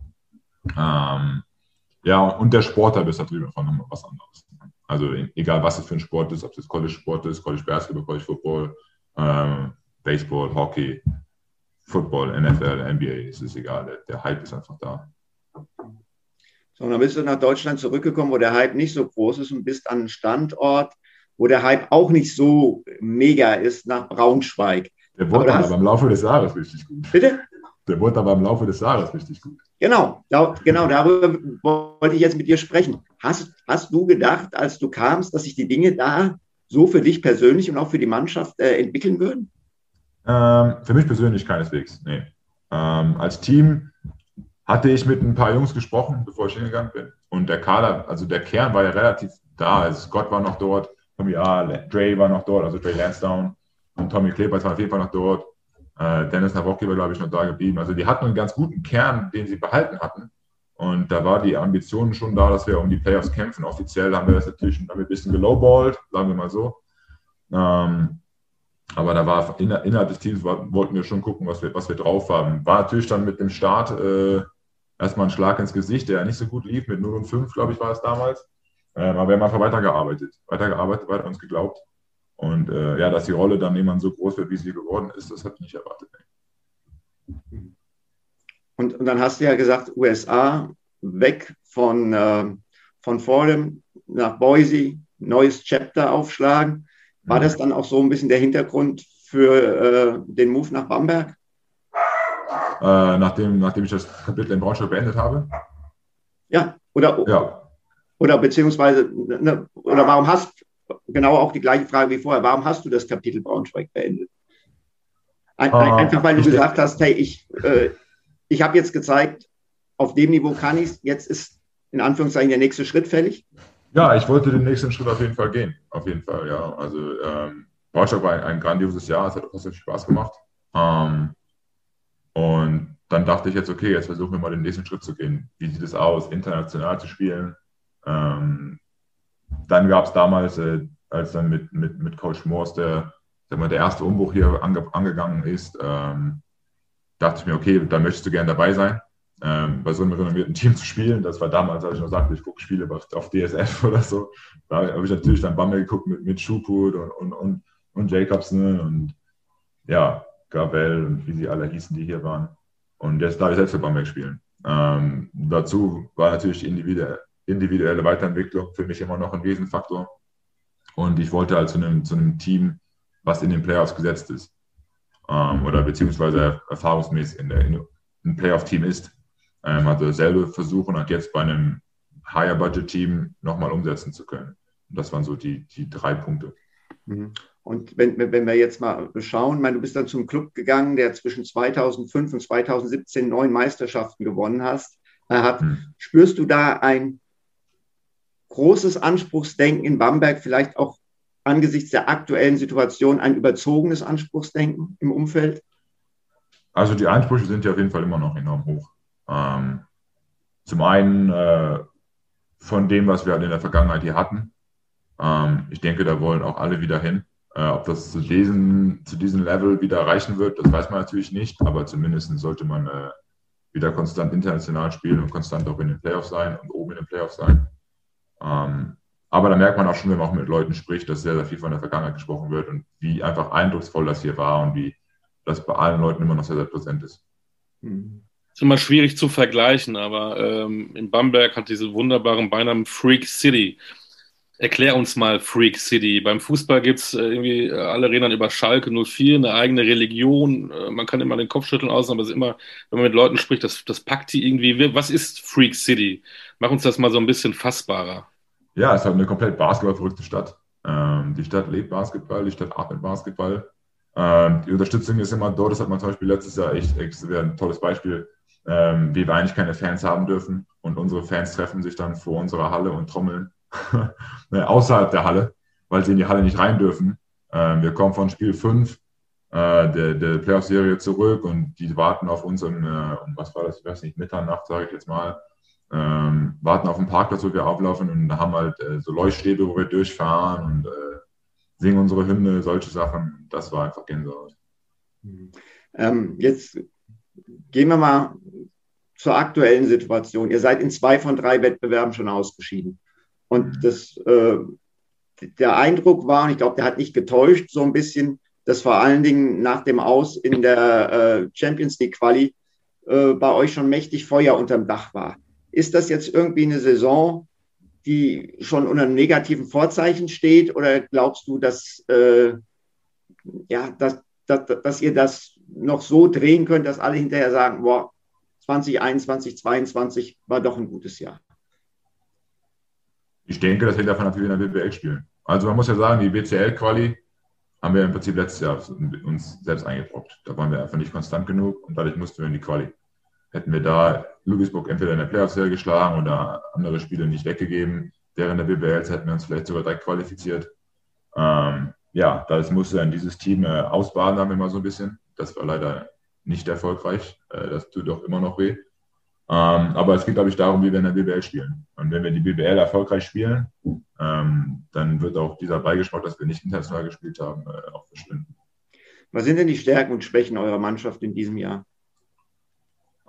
Ähm, ja, und der Sport da ist da drüben einfach nochmal was anderes. Also egal, was es für ein Sport ist, ob es College-Sport ist, College Basketball, College Football, ähm, Baseball, Hockey, Football, NFL, NBA, es ist egal, der, der Hype ist einfach da. So, und dann bist du nach Deutschland zurückgekommen, wo der Hype nicht so groß ist und bist an einem Standort, wo der Hype auch nicht so mega ist, nach Braunschweig. Der wurde aber, aber im Laufe des Jahres richtig gut. Bitte? Der wurde aber im Laufe des Jahres richtig gut. Genau, genau, darüber wollte ich jetzt mit dir sprechen. Hast, hast du gedacht, als du kamst, dass sich die Dinge da so für dich persönlich und auch für die Mannschaft äh, entwickeln würden? Ähm, für mich persönlich keineswegs, nee. Ähm, als Team hatte ich mit ein paar Jungs gesprochen, bevor ich hingegangen bin. Und der Kader, also der Kern war ja relativ da. Also Scott war noch dort, Tommy A., Dre war noch dort, also Dre Lansdowne und Tommy Klebert war auf jeden Fall noch dort. Äh, Dennis Nawocki war, glaube ich, noch da geblieben. Also die hatten einen ganz guten Kern, den sie behalten hatten. Und da war die Ambition schon da, dass wir um die Playoffs kämpfen. Offiziell haben wir das natürlich haben ein bisschen gelowballt, sagen wir mal so. Ähm, aber da war innerhalb des Teams wollten wir schon gucken, was wir, was wir drauf haben. War natürlich dann mit dem Start äh, erstmal ein Schlag ins Gesicht, der ja nicht so gut lief. Mit 0 und 5, glaube ich, war es damals. Ähm, aber wir haben einfach weitergearbeitet. Weitergearbeitet, weiter uns geglaubt. Und äh, ja, dass die Rolle dann irgendwann so groß wird, wie sie geworden ist, das habe ich nicht erwartet. Und, und, dann hast du ja gesagt, USA weg von, äh, von Fordham nach Boise, neues Chapter aufschlagen. War mhm. das dann auch so ein bisschen der Hintergrund für äh, den Move nach Bamberg? Äh, nachdem, nachdem ich das Kapitel in Braunschweig beendet habe? Ja, oder, ja. oder beziehungsweise, ne, oder warum hast, genau auch die gleiche Frage wie vorher. Warum hast du das Kapitel Braunschweig beendet? Ein, ah, einfach weil du gesagt hast, hey, ich, äh, ich habe jetzt gezeigt, auf dem Niveau kann ich es, jetzt ist in Anführungszeichen der nächste Schritt fällig. Ja, ich wollte den nächsten Schritt auf jeden Fall gehen. Auf jeden Fall, ja. Also ähm, Braunschweig war ein, ein, grandioses Jahr, es hat auch sehr viel Spaß gemacht. Ähm, und dann dachte ich jetzt, okay, jetzt versuchen wir mal den nächsten Schritt zu gehen. Wie sieht es aus, international zu spielen? Ähm, dann gab es damals, äh, als dann mit, mit, mit Coach Morse der, der erste Umbruch hier ange, angegangen ist, ähm, dachte ich mir, okay, da möchtest du gerne dabei sein, ähm, bei so einem renommierten Team zu spielen. Das war damals, als ich noch sagte, ich gucke Spiele auf, auf DSF oder so. Da habe ich natürlich dann Bammel geguckt mit, mit Schuput und, und, und, und Jacobsen und ja, Gabel und wie sie alle hießen, die hier waren. Und jetzt darf ich selbst für Bamberg spielen. Ähm, dazu war natürlich individuelle, individuelle Weiterentwicklung für mich immer noch ein Riesenfaktor. Und ich wollte halt zu einem, zu einem Team, was in den Playoffs gesetzt ist. Ähm, oder beziehungsweise erfahrungsmäßig in, der, in ein Playoff-Team ist. Ähm, also dasselbe versuchen und jetzt bei einem Higher-Budget-Team nochmal umsetzen zu können. Und das waren so die, die drei Punkte. Mhm. Und wenn, wenn wir jetzt mal schauen, meine, du bist dann zum Club gegangen, der zwischen 2005 und 2017 neun Meisterschaften gewonnen hast, äh, hat. Hm. Spürst du da ein großes Anspruchsdenken in Bamberg, vielleicht auch angesichts der aktuellen Situation ein überzogenes Anspruchsdenken im Umfeld? Also die Ansprüche sind ja auf jeden Fall immer noch enorm hoch. Ähm, zum einen äh, von dem, was wir halt in der Vergangenheit hier hatten. Ähm, ich denke, da wollen auch alle wieder hin. Äh, ob das zu diesem, zu diesem Level wieder erreichen wird, das weiß man natürlich nicht, aber zumindest sollte man äh, wieder konstant international spielen und konstant auch in den Playoffs sein und oben in den Playoffs sein. Ähm, aber da merkt man auch schon, wenn man auch mit Leuten spricht, dass sehr, sehr viel von der Vergangenheit gesprochen wird und wie einfach eindrucksvoll das hier war und wie das bei allen Leuten immer noch sehr, sehr präsent ist. Mhm. Ist immer schwierig zu vergleichen, aber ähm, in Bamberg hat diese wunderbaren Beinamen Freak City. Erklär uns mal Freak City. Beim Fußball gibt es äh, irgendwie, äh, alle reden dann über Schalke 04, eine eigene Religion. Äh, man kann immer den Kopf schütteln aus, aber es ist immer, wenn man mit Leuten spricht, das, das packt die irgendwie. Was ist Freak City? Mach uns das mal so ein bisschen fassbarer. Ja, es ist halt eine komplett basketballverrückte Stadt. Ähm, die Stadt lebt Basketball, die Stadt atmet Basketball. Ähm, die Unterstützung ist immer dort. Das hat man zum Beispiel letztes Jahr echt, echt ein tolles Beispiel, ähm, wie wir eigentlich keine Fans haben dürfen. Und unsere Fans treffen sich dann vor unserer Halle und trommeln Ne, außerhalb der Halle, weil sie in die Halle nicht rein dürfen. Ähm, wir kommen von Spiel 5 äh, der, der Playoff-Serie zurück und die warten auf uns äh, um was war das, ich weiß nicht, Mitternacht, sage ich jetzt mal, ähm, warten auf den Parkplatz, wo wir auflaufen und haben halt äh, so Leuchtstäbe, wo wir durchfahren und äh, singen unsere Hymne, solche Sachen. Das war einfach Gänsehaut. Ähm, jetzt gehen wir mal zur aktuellen Situation. Ihr seid in zwei von drei Wettbewerben schon ausgeschieden. Und das, äh, der Eindruck war, und ich glaube, der hat nicht getäuscht, so ein bisschen, dass vor allen Dingen nach dem Aus in der äh, Champions League Quali äh, bei euch schon mächtig Feuer unterm Dach war. Ist das jetzt irgendwie eine Saison, die schon unter einem negativen Vorzeichen steht? Oder glaubst du, dass, äh, ja, dass, dass, dass ihr das noch so drehen könnt, dass alle hinterher sagen, boah, 2021, 2022 war doch ein gutes Jahr? ich denke, das hängt davon ab, wie wir in der BBL spielen. Also man muss ja sagen, die BCL-Quali haben wir im Prinzip letztes Jahr uns selbst eingebrockt. Da waren wir einfach nicht konstant genug und dadurch mussten wir in die Quali. Hätten wir da Ludwigsburg entweder in der Playoff-Serie geschlagen oder andere Spiele nicht weggegeben, während der BBL hätten wir uns vielleicht sogar direkt qualifiziert. Ähm, ja, das musste dann dieses Team äh, ausbaden, haben wir mal so ein bisschen. Das war leider nicht erfolgreich. Äh, das tut doch immer noch weh. Ähm, aber es geht, glaube ich, darum, wie wir in der BBL spielen. Und wenn wir die BBL erfolgreich spielen, ähm, dann wird auch dieser Beigeschmack, dass wir nicht international gespielt haben, äh, auch verschwinden. Was sind denn die Stärken und Schwächen eurer Mannschaft in diesem Jahr?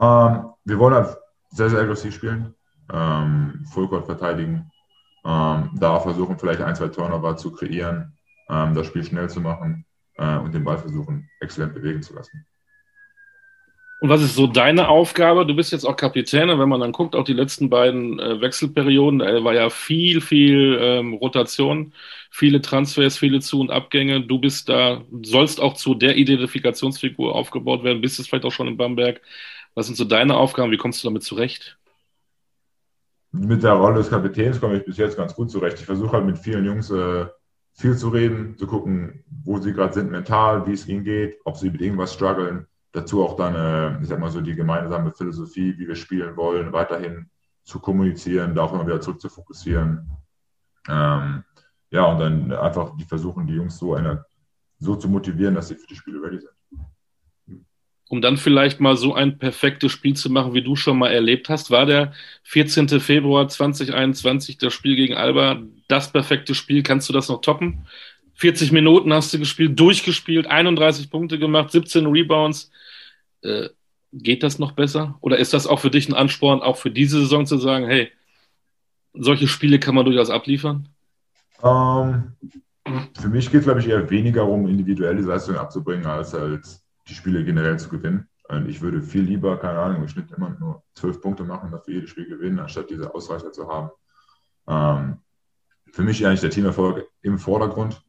Ähm, wir wollen halt sehr, sehr aggressiv spielen, ähm, Fullcourt verteidigen, ähm, da versuchen vielleicht ein, zwei Turnover zu kreieren, ähm, das Spiel schnell zu machen äh, und den Ball versuchen, exzellent bewegen zu lassen. Und was ist so deine Aufgabe? Du bist jetzt auch Kapitän und wenn man dann guckt, auch die letzten beiden äh, Wechselperioden, da war ja viel, viel ähm, Rotation, viele Transfers, viele Zu- und Abgänge. Du bist da, sollst auch zu der Identifikationsfigur aufgebaut werden, bist es vielleicht auch schon in Bamberg. Was sind so deine Aufgaben? Wie kommst du damit zurecht? Mit der Rolle des Kapitäns komme ich bis jetzt ganz gut zurecht. Ich versuche halt mit vielen Jungs äh, viel zu reden, zu gucken, wo sie gerade sind mental, wie es ihnen geht, ob sie mit irgendwas strugglen dazu auch dann, äh, ich sag mal so, die gemeinsame Philosophie, wie wir spielen wollen, weiterhin zu kommunizieren, da auch immer wieder zurück zu fokussieren. Ähm, ja, und dann einfach die versuchen, die Jungs so, eine, so zu motivieren, dass sie für die Spiele ready sind. Um dann vielleicht mal so ein perfektes Spiel zu machen, wie du schon mal erlebt hast, war der 14. Februar 2021 das Spiel gegen Alba das perfekte Spiel. Kannst du das noch toppen? 40 Minuten hast du gespielt, durchgespielt, 31 Punkte gemacht, 17 Rebounds. Äh, geht das noch besser? Oder ist das auch für dich ein Ansporn, auch für diese Saison zu sagen, hey, solche Spiele kann man durchaus abliefern? Ähm, für mich geht es, glaube ich, eher weniger um individuelle Leistungen abzubringen, als halt die Spiele generell zu gewinnen. Und ich würde viel lieber, keine Ahnung, im Schnitt immer nur zwölf Punkte machen, dafür jedes Spiel gewinnen, anstatt diese Ausreicher zu haben. Ähm, für mich eigentlich der Teamerfolg im Vordergrund.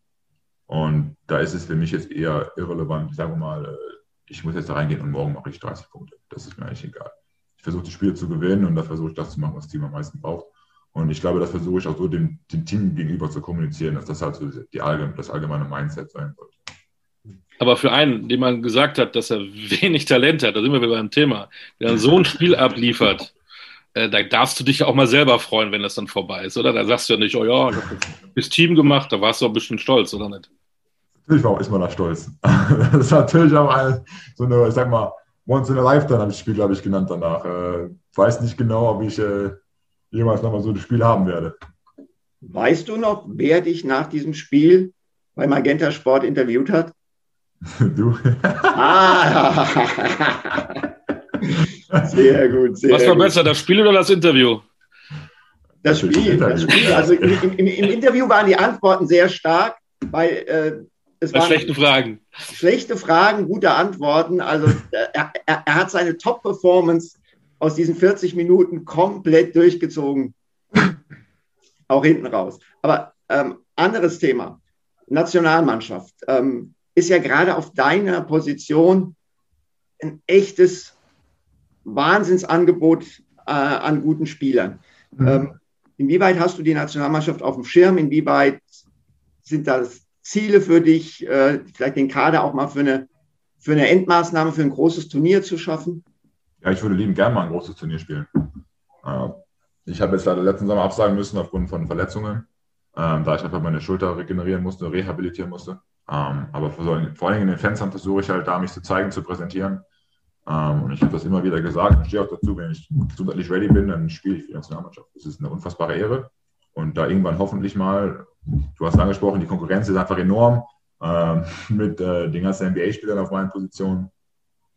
Und da ist es für mich jetzt eher irrelevant. Ich sage mal, äh, ich muss jetzt da reingehen und morgen mache ich 30 Punkte. Das ist mir eigentlich egal. Ich versuche die Spiele zu gewinnen und da versuche ich das zu machen, was das Team am meisten braucht. Und ich glaube, das versuche ich auch so dem, dem Team gegenüber zu kommunizieren, dass das halt so die das allgemeine Mindset sein sollte. Aber für einen, dem man gesagt hat, dass er wenig Talent hat, da sind wir wieder beim Thema, der dann so ein Spiel abliefert, äh, da darfst du dich ja auch mal selber freuen, wenn das dann vorbei ist, oder? Da sagst du ja nicht, oh ja, du bist Team gemacht, da warst du auch ein bisschen stolz, oder nicht? Natürlich war, ist man da stolz. das ist natürlich auch eine, so eine, ich sag mal, Once in a Lifetime habe ich das Spiel, glaube ich, genannt danach. Äh, weiß nicht genau, ob ich äh, jemals nochmal so ein Spiel haben werde. Weißt du noch, wer dich nach diesem Spiel bei Magenta Sport interviewt hat? du. ah, sehr gut, sehr Was war gut. besser, das Spiel oder das Interview? Das Spiel, das Spiel. Also im, im, im, Interview waren die Antworten sehr stark, weil äh, es Bei waren schlechten Fragen. schlechte Fragen, gute Antworten. Also äh, er, er, er hat seine Top-Performance aus diesen 40 Minuten komplett durchgezogen. Auch hinten raus. Aber ähm, anderes Thema. Nationalmannschaft ähm, ist ja gerade auf deiner Position ein echtes Wahnsinnsangebot äh, an guten Spielern. Mhm. Ähm, inwieweit hast du die Nationalmannschaft auf dem Schirm? Inwieweit sind das Ziele für dich, äh, vielleicht den Kader auch mal für eine, für eine Endmaßnahme, für ein großes Turnier zu schaffen? Ja, ich würde lieben gerne mal ein großes Turnier spielen. Äh, ich habe jetzt leider letzten Sommer absagen müssen aufgrund von Verletzungen, ähm, da ich einfach meine Schulter regenerieren musste, rehabilitieren musste. Ähm, aber vor, vor allem in den Fans versuche ich halt da, mich zu zeigen, zu präsentieren. Ähm, und ich habe das immer wieder gesagt und stehe auch dazu, wenn ich gesundheitlich ready bin, dann spiele ich für die Nationalmannschaft. Das ist eine unfassbare Ehre. Und da irgendwann hoffentlich mal, du hast angesprochen, die Konkurrenz ist einfach enorm ähm, mit äh, den ganzen NBA-Spielern auf meinen Positionen.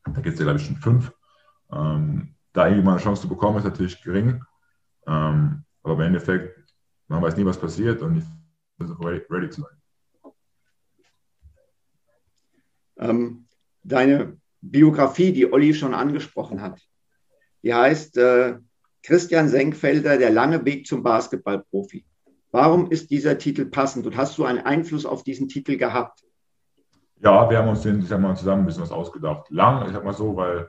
Da gibt es ja, glaube ich, schon fünf. Ähm, da irgendwie mal eine Chance zu bekommen, ist natürlich gering. Ähm, aber im Endeffekt, man weiß nie, was passiert und ich versuche ready, ready zu sein. Ähm, deine Biografie, die Olli schon angesprochen hat, die heißt äh, Christian Senkfelder, der lange Weg zum Basketballprofi. Warum ist dieser Titel passend und hast du einen Einfluss auf diesen Titel gehabt? Ja, wir haben uns den, ich sag mal, zusammen ein bisschen was ausgedacht. Lang, ich sag mal so, weil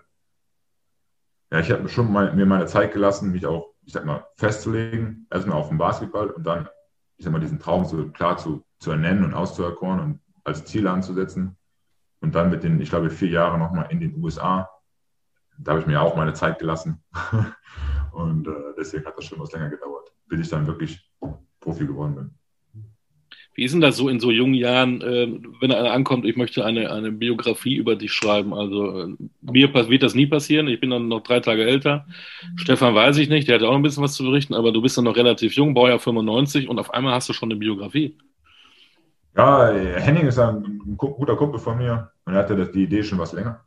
ja, ich habe schon mal, mir meine Zeit gelassen, mich auch, ich sag mal, festzulegen, erstmal auf den Basketball und dann, ich sag mal, diesen Traum so klar zu, zu ernennen und auszuerkoren und als Ziel anzusetzen. Und dann mit den, ich glaube, vier Jahren nochmal in den USA. Da habe ich mir auch meine Zeit gelassen. und äh, deswegen hat das schon was länger gedauert, bis ich dann wirklich Profi geworden bin. Wie ist denn das so in so jungen Jahren, äh, wenn einer ankommt, ich möchte eine, eine Biografie über dich schreiben? Also äh, mir wird das nie passieren. Ich bin dann noch drei Tage älter. Stefan weiß ich nicht, der hat auch ein bisschen was zu berichten, aber du bist dann noch relativ jung, Baujahr 95 und auf einmal hast du schon eine Biografie. Ja, Henning ist ein, ein guter Kumpel von mir und er hatte die Idee schon was länger.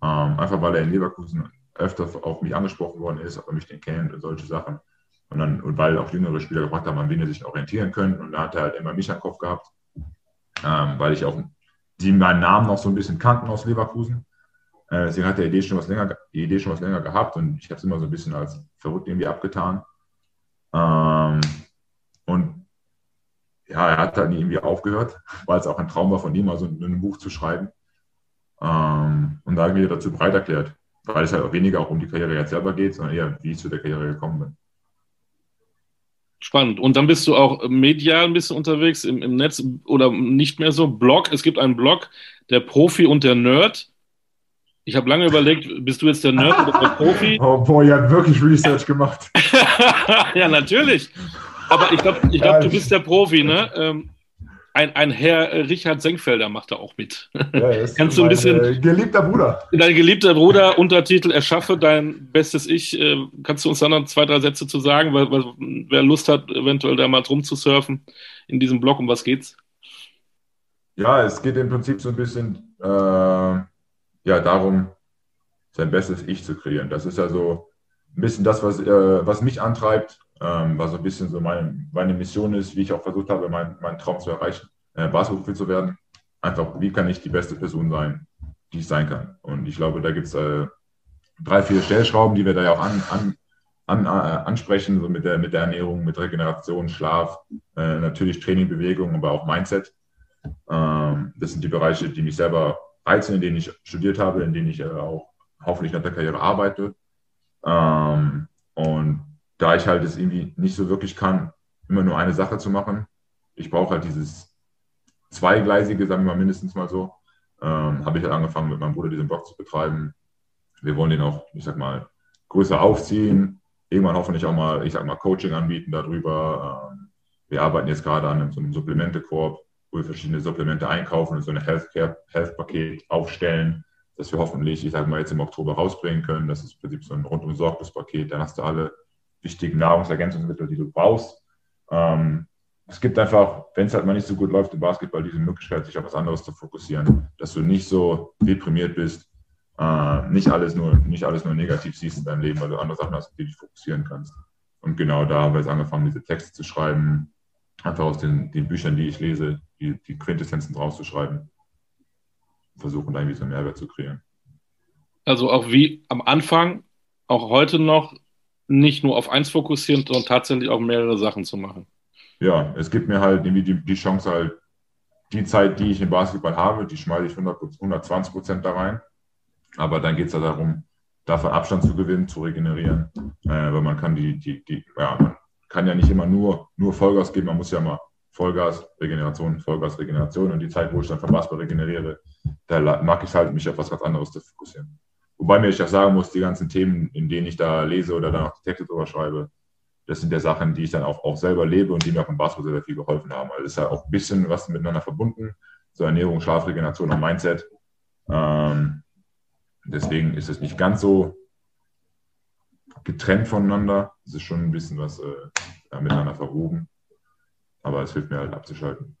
Ähm, einfach weil er in Leverkusen öfter auf mich angesprochen worden ist, ob er mich denn kennt und solche Sachen. Und, dann, und weil auch jüngere Spieler gefragt haben, an wen er sich orientieren können. Und da hat er halt immer mich am Kopf gehabt, ähm, weil ich auch die meinen Namen noch so ein bisschen kannten aus Leverkusen. Äh, deswegen hat er die Idee schon was länger, die Idee schon was länger gehabt und ich habe es immer so ein bisschen als verrückt irgendwie abgetan. Ähm, und ja, er hat dann irgendwie aufgehört, weil es auch ein Traum war von ihm, mal so ein, Buch zu schreiben. Ähm, und da habe ich mir dazu breit erklärt, weil es halt auch weniger auch um die Karriere jetzt selber geht, sondern eher, wie ich zu der Karriere gekommen bin. Spannend. Und dann bist du auch medial ein bisschen unterwegs im, im Netz oder nicht mehr so. Blog, es gibt einen Blog, der Profi und der Nerd. Ich habe lange überlegt, bist du jetzt der Nerd oder der Profi? Oh boah, ihr habt wirklich Research gemacht. ja, natürlich. Aber ich glaube, ich glaub, du bist der Profi, ne? Ähm, ein, ein Herr Richard Senkfelder macht da auch mit. Ja, Kannst du ein bisschen. Äh, geliebter Bruder. Dein geliebter Bruder, Untertitel Erschaffe dein bestes Ich. Äh, kannst du uns da noch zwei, drei Sätze zu sagen, weil, weil, wer Lust hat, eventuell da mal drum zu surfen in diesem Blog, um was geht's? Ja, es geht im Prinzip so ein bisschen äh, ja, darum, sein bestes Ich zu kreieren. Das ist ja so ein bisschen das, was, äh, was mich antreibt, ähm, was so ein bisschen so meine, meine Mission ist, wie ich auch versucht habe, meinen mein Traum zu erreichen, äh, Basketballprofi zu werden. Einfach, wie kann ich die beste Person sein, die ich sein kann? Und ich glaube, da gibt es äh, drei, vier Stellschrauben, die wir da ja auch an, an, an, äh, ansprechen, so mit der, mit der Ernährung, mit Regeneration, Schlaf, äh, natürlich Training, Bewegung, aber auch Mindset. Ähm, das sind die Bereiche, die mich selber reizen, in denen ich studiert habe, in denen ich äh, auch hoffentlich nach der Karriere arbeite. Ähm, und da ich halt es irgendwie nicht so wirklich kann, immer nur eine Sache zu machen, ich brauche halt dieses zweigleisige, sagen wir mal mindestens mal so, ähm, habe ich halt angefangen mit meinem Bruder diesen Blog zu betreiben. Wir wollen den auch, ich sag mal, größer aufziehen, irgendwann hoffentlich auch mal, ich sag mal, Coaching anbieten darüber. Ähm, wir arbeiten jetzt gerade an so einem Supplemente-Korb, wo wir verschiedene Supplemente einkaufen und so ein Healthcare-Health-Paket aufstellen, das wir hoffentlich, ich sage mal, jetzt im Oktober rausbringen können. Das ist im Prinzip so ein rundum sorglos Paket. Dann hast du alle wichtigen Nahrungsergänzungsmittel, die du brauchst. Ähm, es gibt einfach, wenn es halt mal nicht so gut läuft im Basketball, diese Möglichkeit, sich auf was anderes zu fokussieren, dass du nicht so deprimiert bist, äh, nicht, alles nur, nicht alles nur negativ siehst in deinem Leben, weil du andere Sachen hast, auf die du dich fokussieren kannst. Und genau da wir jetzt angefangen, diese Texte zu schreiben, einfach aus den, den Büchern, die ich lese, die, die Quintessenzen draus zu schreiben, versuchen da irgendwie so einen Mehrwert zu kreieren. Also auch wie am Anfang, auch heute noch, nicht nur auf eins fokussieren, sondern tatsächlich auch mehrere Sachen zu machen. Ja, es gibt mir halt irgendwie die, die Chance halt, die Zeit, die ich im Basketball habe, die schmeiße ich 100, 120 Prozent da rein. Aber dann geht es ja darum, davon Abstand zu gewinnen, zu regenerieren. Äh, weil man kann die, die, die, ja, man kann ja nicht immer nur, nur Vollgas geben, man muss ja mal Vollgas, Regeneration, Vollgas, Regeneration. Und die Zeit, wo ich dann vom Basketball regeneriere, da mag ich halt, mich auf was ganz anderes zu fokussieren. Wobei mir ich auch sagen muss, die ganzen Themen, in denen ich da lese oder dann auch die Texte drüber schreibe, das sind ja Sachen, die ich dann auch, auch selber lebe und die mir auch im Basketball sehr, sehr viel geholfen haben. Also es ist ja auch ein bisschen was miteinander verbunden, so Ernährung, Schlafregeneration und Mindset. Ähm, deswegen ist es nicht ganz so getrennt voneinander. Es ist schon ein bisschen was äh, miteinander verwoben. Aber es hilft mir halt abzuschalten.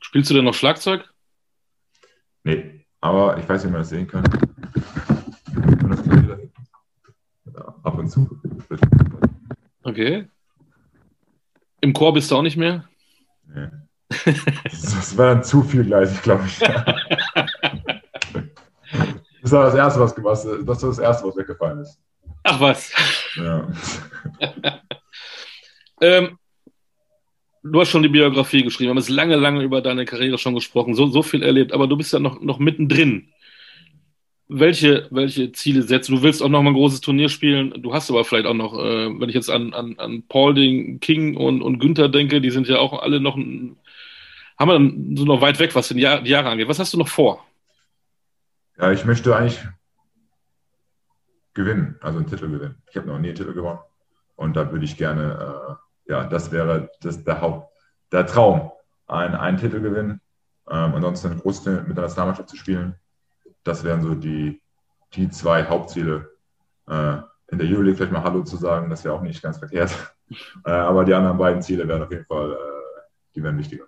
Spielst du denn noch Schlagzeug? Nee, aber ich weiß nicht, wie man das sehen kann. Ja, ab und zu. Okay. Im Chor bist du auch nicht mehr? Nee. Das war dann zu viel gleich, glaube ich. Das war das Erste, was, was, das, war das Erste, was weggefallen ist. Ach was. Ja. ähm, du hast schon die Biografie geschrieben, wir haben jetzt lange, lange über deine Karriere schon gesprochen, so, so viel erlebt, aber du bist ja noch, noch mittendrin. Welche, welche Ziele setzt du? Willst auch noch mal ein großes Turnier spielen. Du hast aber vielleicht auch noch, äh, wenn ich jetzt an, an, an Paulding, King und, und Günther denke, die sind ja auch alle noch, haben wir so noch weit weg, was die Jahre, die Jahre angeht. Was hast du noch vor? Ja, ich möchte eigentlich gewinnen, also einen Titel gewinnen. Ich habe noch nie einen Titel gewonnen. Und da würde ich gerne, äh, ja, das wäre das, der Haupt, der Traum, ein, einen Titel gewinnen, ähm, ansonsten ein großes mit der Nationalmannschaft zu spielen das wären so die, die zwei Hauptziele. Äh, in der Euroleague vielleicht mal Hallo zu sagen, das wäre auch nicht ganz verkehrt. Äh, aber die anderen beiden Ziele wären auf jeden Fall, äh, die wären wichtiger.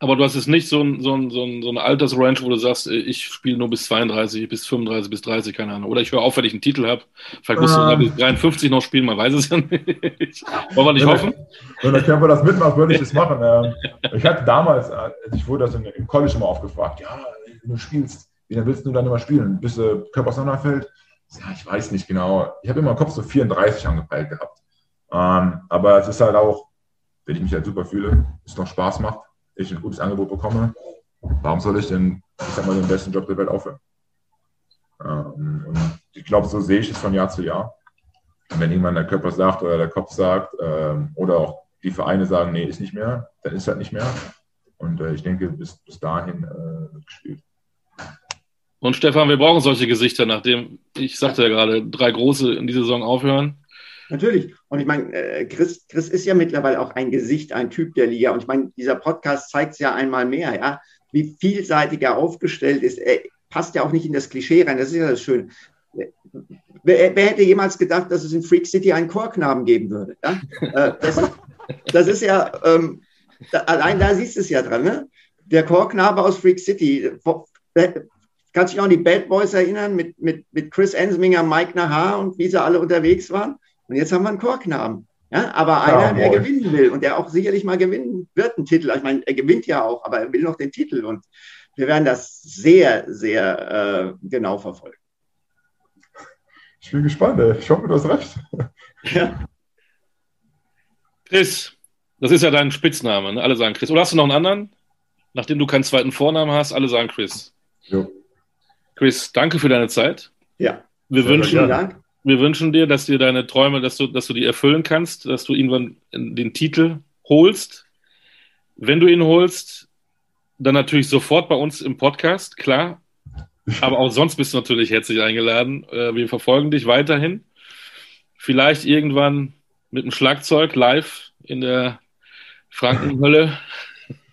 Aber du hast jetzt nicht so, ein, so, ein, so, ein, so eine Altersrange, wo du sagst, ich spiele nur bis 32, bis 35, bis 30, keine Ahnung. Oder ich höre auf, wenn ich einen Titel habe. Vielleicht musst ähm, du bis 53 noch spielen, man weiß es ja nicht. Wollen wir nicht wenn hoffen? wenn der Kämpfer das mitmacht, würde ich das machen. Ähm, ich hatte damals, äh, ich wurde das im College immer aufgefragt, ja, du spielst wie dann willst du dann immer spielen? Bis der Körper auseinanderfällt? Ja, ich weiß nicht genau. Ich habe immer im Kopf so 34 angepeilt gehabt. Ähm, aber es ist halt auch, wenn ich mich halt super fühle, es noch Spaß macht, ich ein gutes Angebot bekomme, warum soll ich denn, ich sag mal, den besten Job der Welt aufhören? Ähm, und ich glaube, so sehe ich es von Jahr zu Jahr. Und wenn irgendwann der Körper sagt oder der Kopf sagt ähm, oder auch die Vereine sagen, nee, ist nicht mehr, dann ist halt nicht mehr. Und äh, ich denke, bis, bis dahin äh, wird gespielt. Und Stefan, wir brauchen solche Gesichter, nachdem, ich sagte ja gerade, drei große in dieser Saison aufhören. Natürlich. Und ich meine, äh, Chris, Chris ist ja mittlerweile auch ein Gesicht, ein Typ der Liga. Und ich meine, dieser Podcast zeigt es ja einmal mehr, ja, wie vielseitig er aufgestellt ist. Er passt ja auch nicht in das Klischee rein. Das ist ja das Schöne. Wer, wer, hätte jemals gedacht, dass es in Freak City einen Chorknaben geben würde? Ja? Äh, das, ist, das, ist, ja, ähm, da, allein da siehst du es ja dran. Ne? Der Chorknabe aus Freak City kannst dich auch an die Bad Boys erinnern mit, mit, mit Chris Ensminger, Mike Nahar und wie sie alle unterwegs waren. Und jetzt haben wir einen Chorknaben. Ja, aber einer, ja, der gewinnen will und der auch sicherlich mal gewinnen wird, einen Titel. Ich meine, er gewinnt ja auch, aber er will noch den Titel. Und wir werden das sehr, sehr äh, genau verfolgen. Ich bin gespannt, ey. ich hoffe, du hast recht. Ja. Chris, das ist ja dein Spitzname. Ne? Alle sagen Chris. Oder hast du noch einen anderen? Nachdem du keinen zweiten Vornamen hast, alle sagen Chris. Jo. Chris, danke für deine Zeit. Ja. Wir wünschen, wir wünschen dir, dass dir deine Träume, dass du, dass du die erfüllen kannst, dass du irgendwann den Titel holst. Wenn du ihn holst, dann natürlich sofort bei uns im Podcast, klar. Aber auch sonst bist du natürlich herzlich eingeladen. Äh, wir verfolgen dich weiterhin. Vielleicht irgendwann mit dem Schlagzeug live in der Frankenhölle.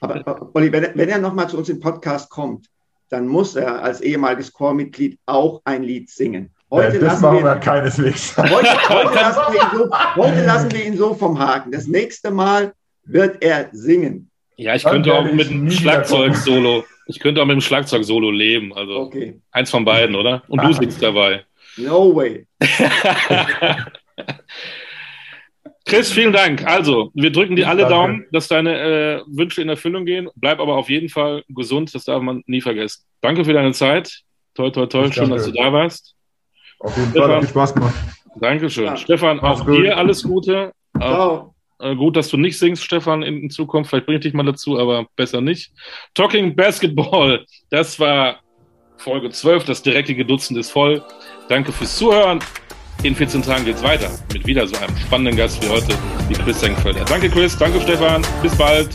Aber Olli, wenn, wenn er nochmal zu uns im Podcast kommt, dann muss er als ehemaliges Chormitglied auch ein Lied singen. Heute, ja, das machen wir, keineswegs. Heute, heute, lassen wir so, heute, lassen wir ihn so, vom Haken. Das nächste Mal wird er singen. Ja, ich könnte auch mit einem Schlagzeug-Solo. Ich könnte auch mit dem Schlagzeug-Solo leben. Also okay. eins von beiden, oder? Und du singst dabei. No way. Chris, vielen Dank. Also, wir drücken dir alle Danke. Daumen, dass deine äh, Wünsche in Erfüllung gehen. Bleib aber auf jeden Fall gesund, das darf man nie vergessen. Danke für deine Zeit. Toi, toi, toi. Schön, dass du da warst. Auf jeden Stefan, Fall, hat viel Spaß gemacht. Dankeschön. Ja. Stefan, auch gut. dir alles Gute. Ciao. Äh, gut, dass du nicht singst, Stefan, in, in Zukunft. Vielleicht bringe ich dich mal dazu, aber besser nicht. Talking Basketball, das war Folge 12. Das direkte Dutzend ist voll. Danke fürs Zuhören. In 14 Tagen geht es weiter mit wieder so einem spannenden Gast wie heute, wie Chris Senkfelder. Danke Chris, danke Stefan, bis bald.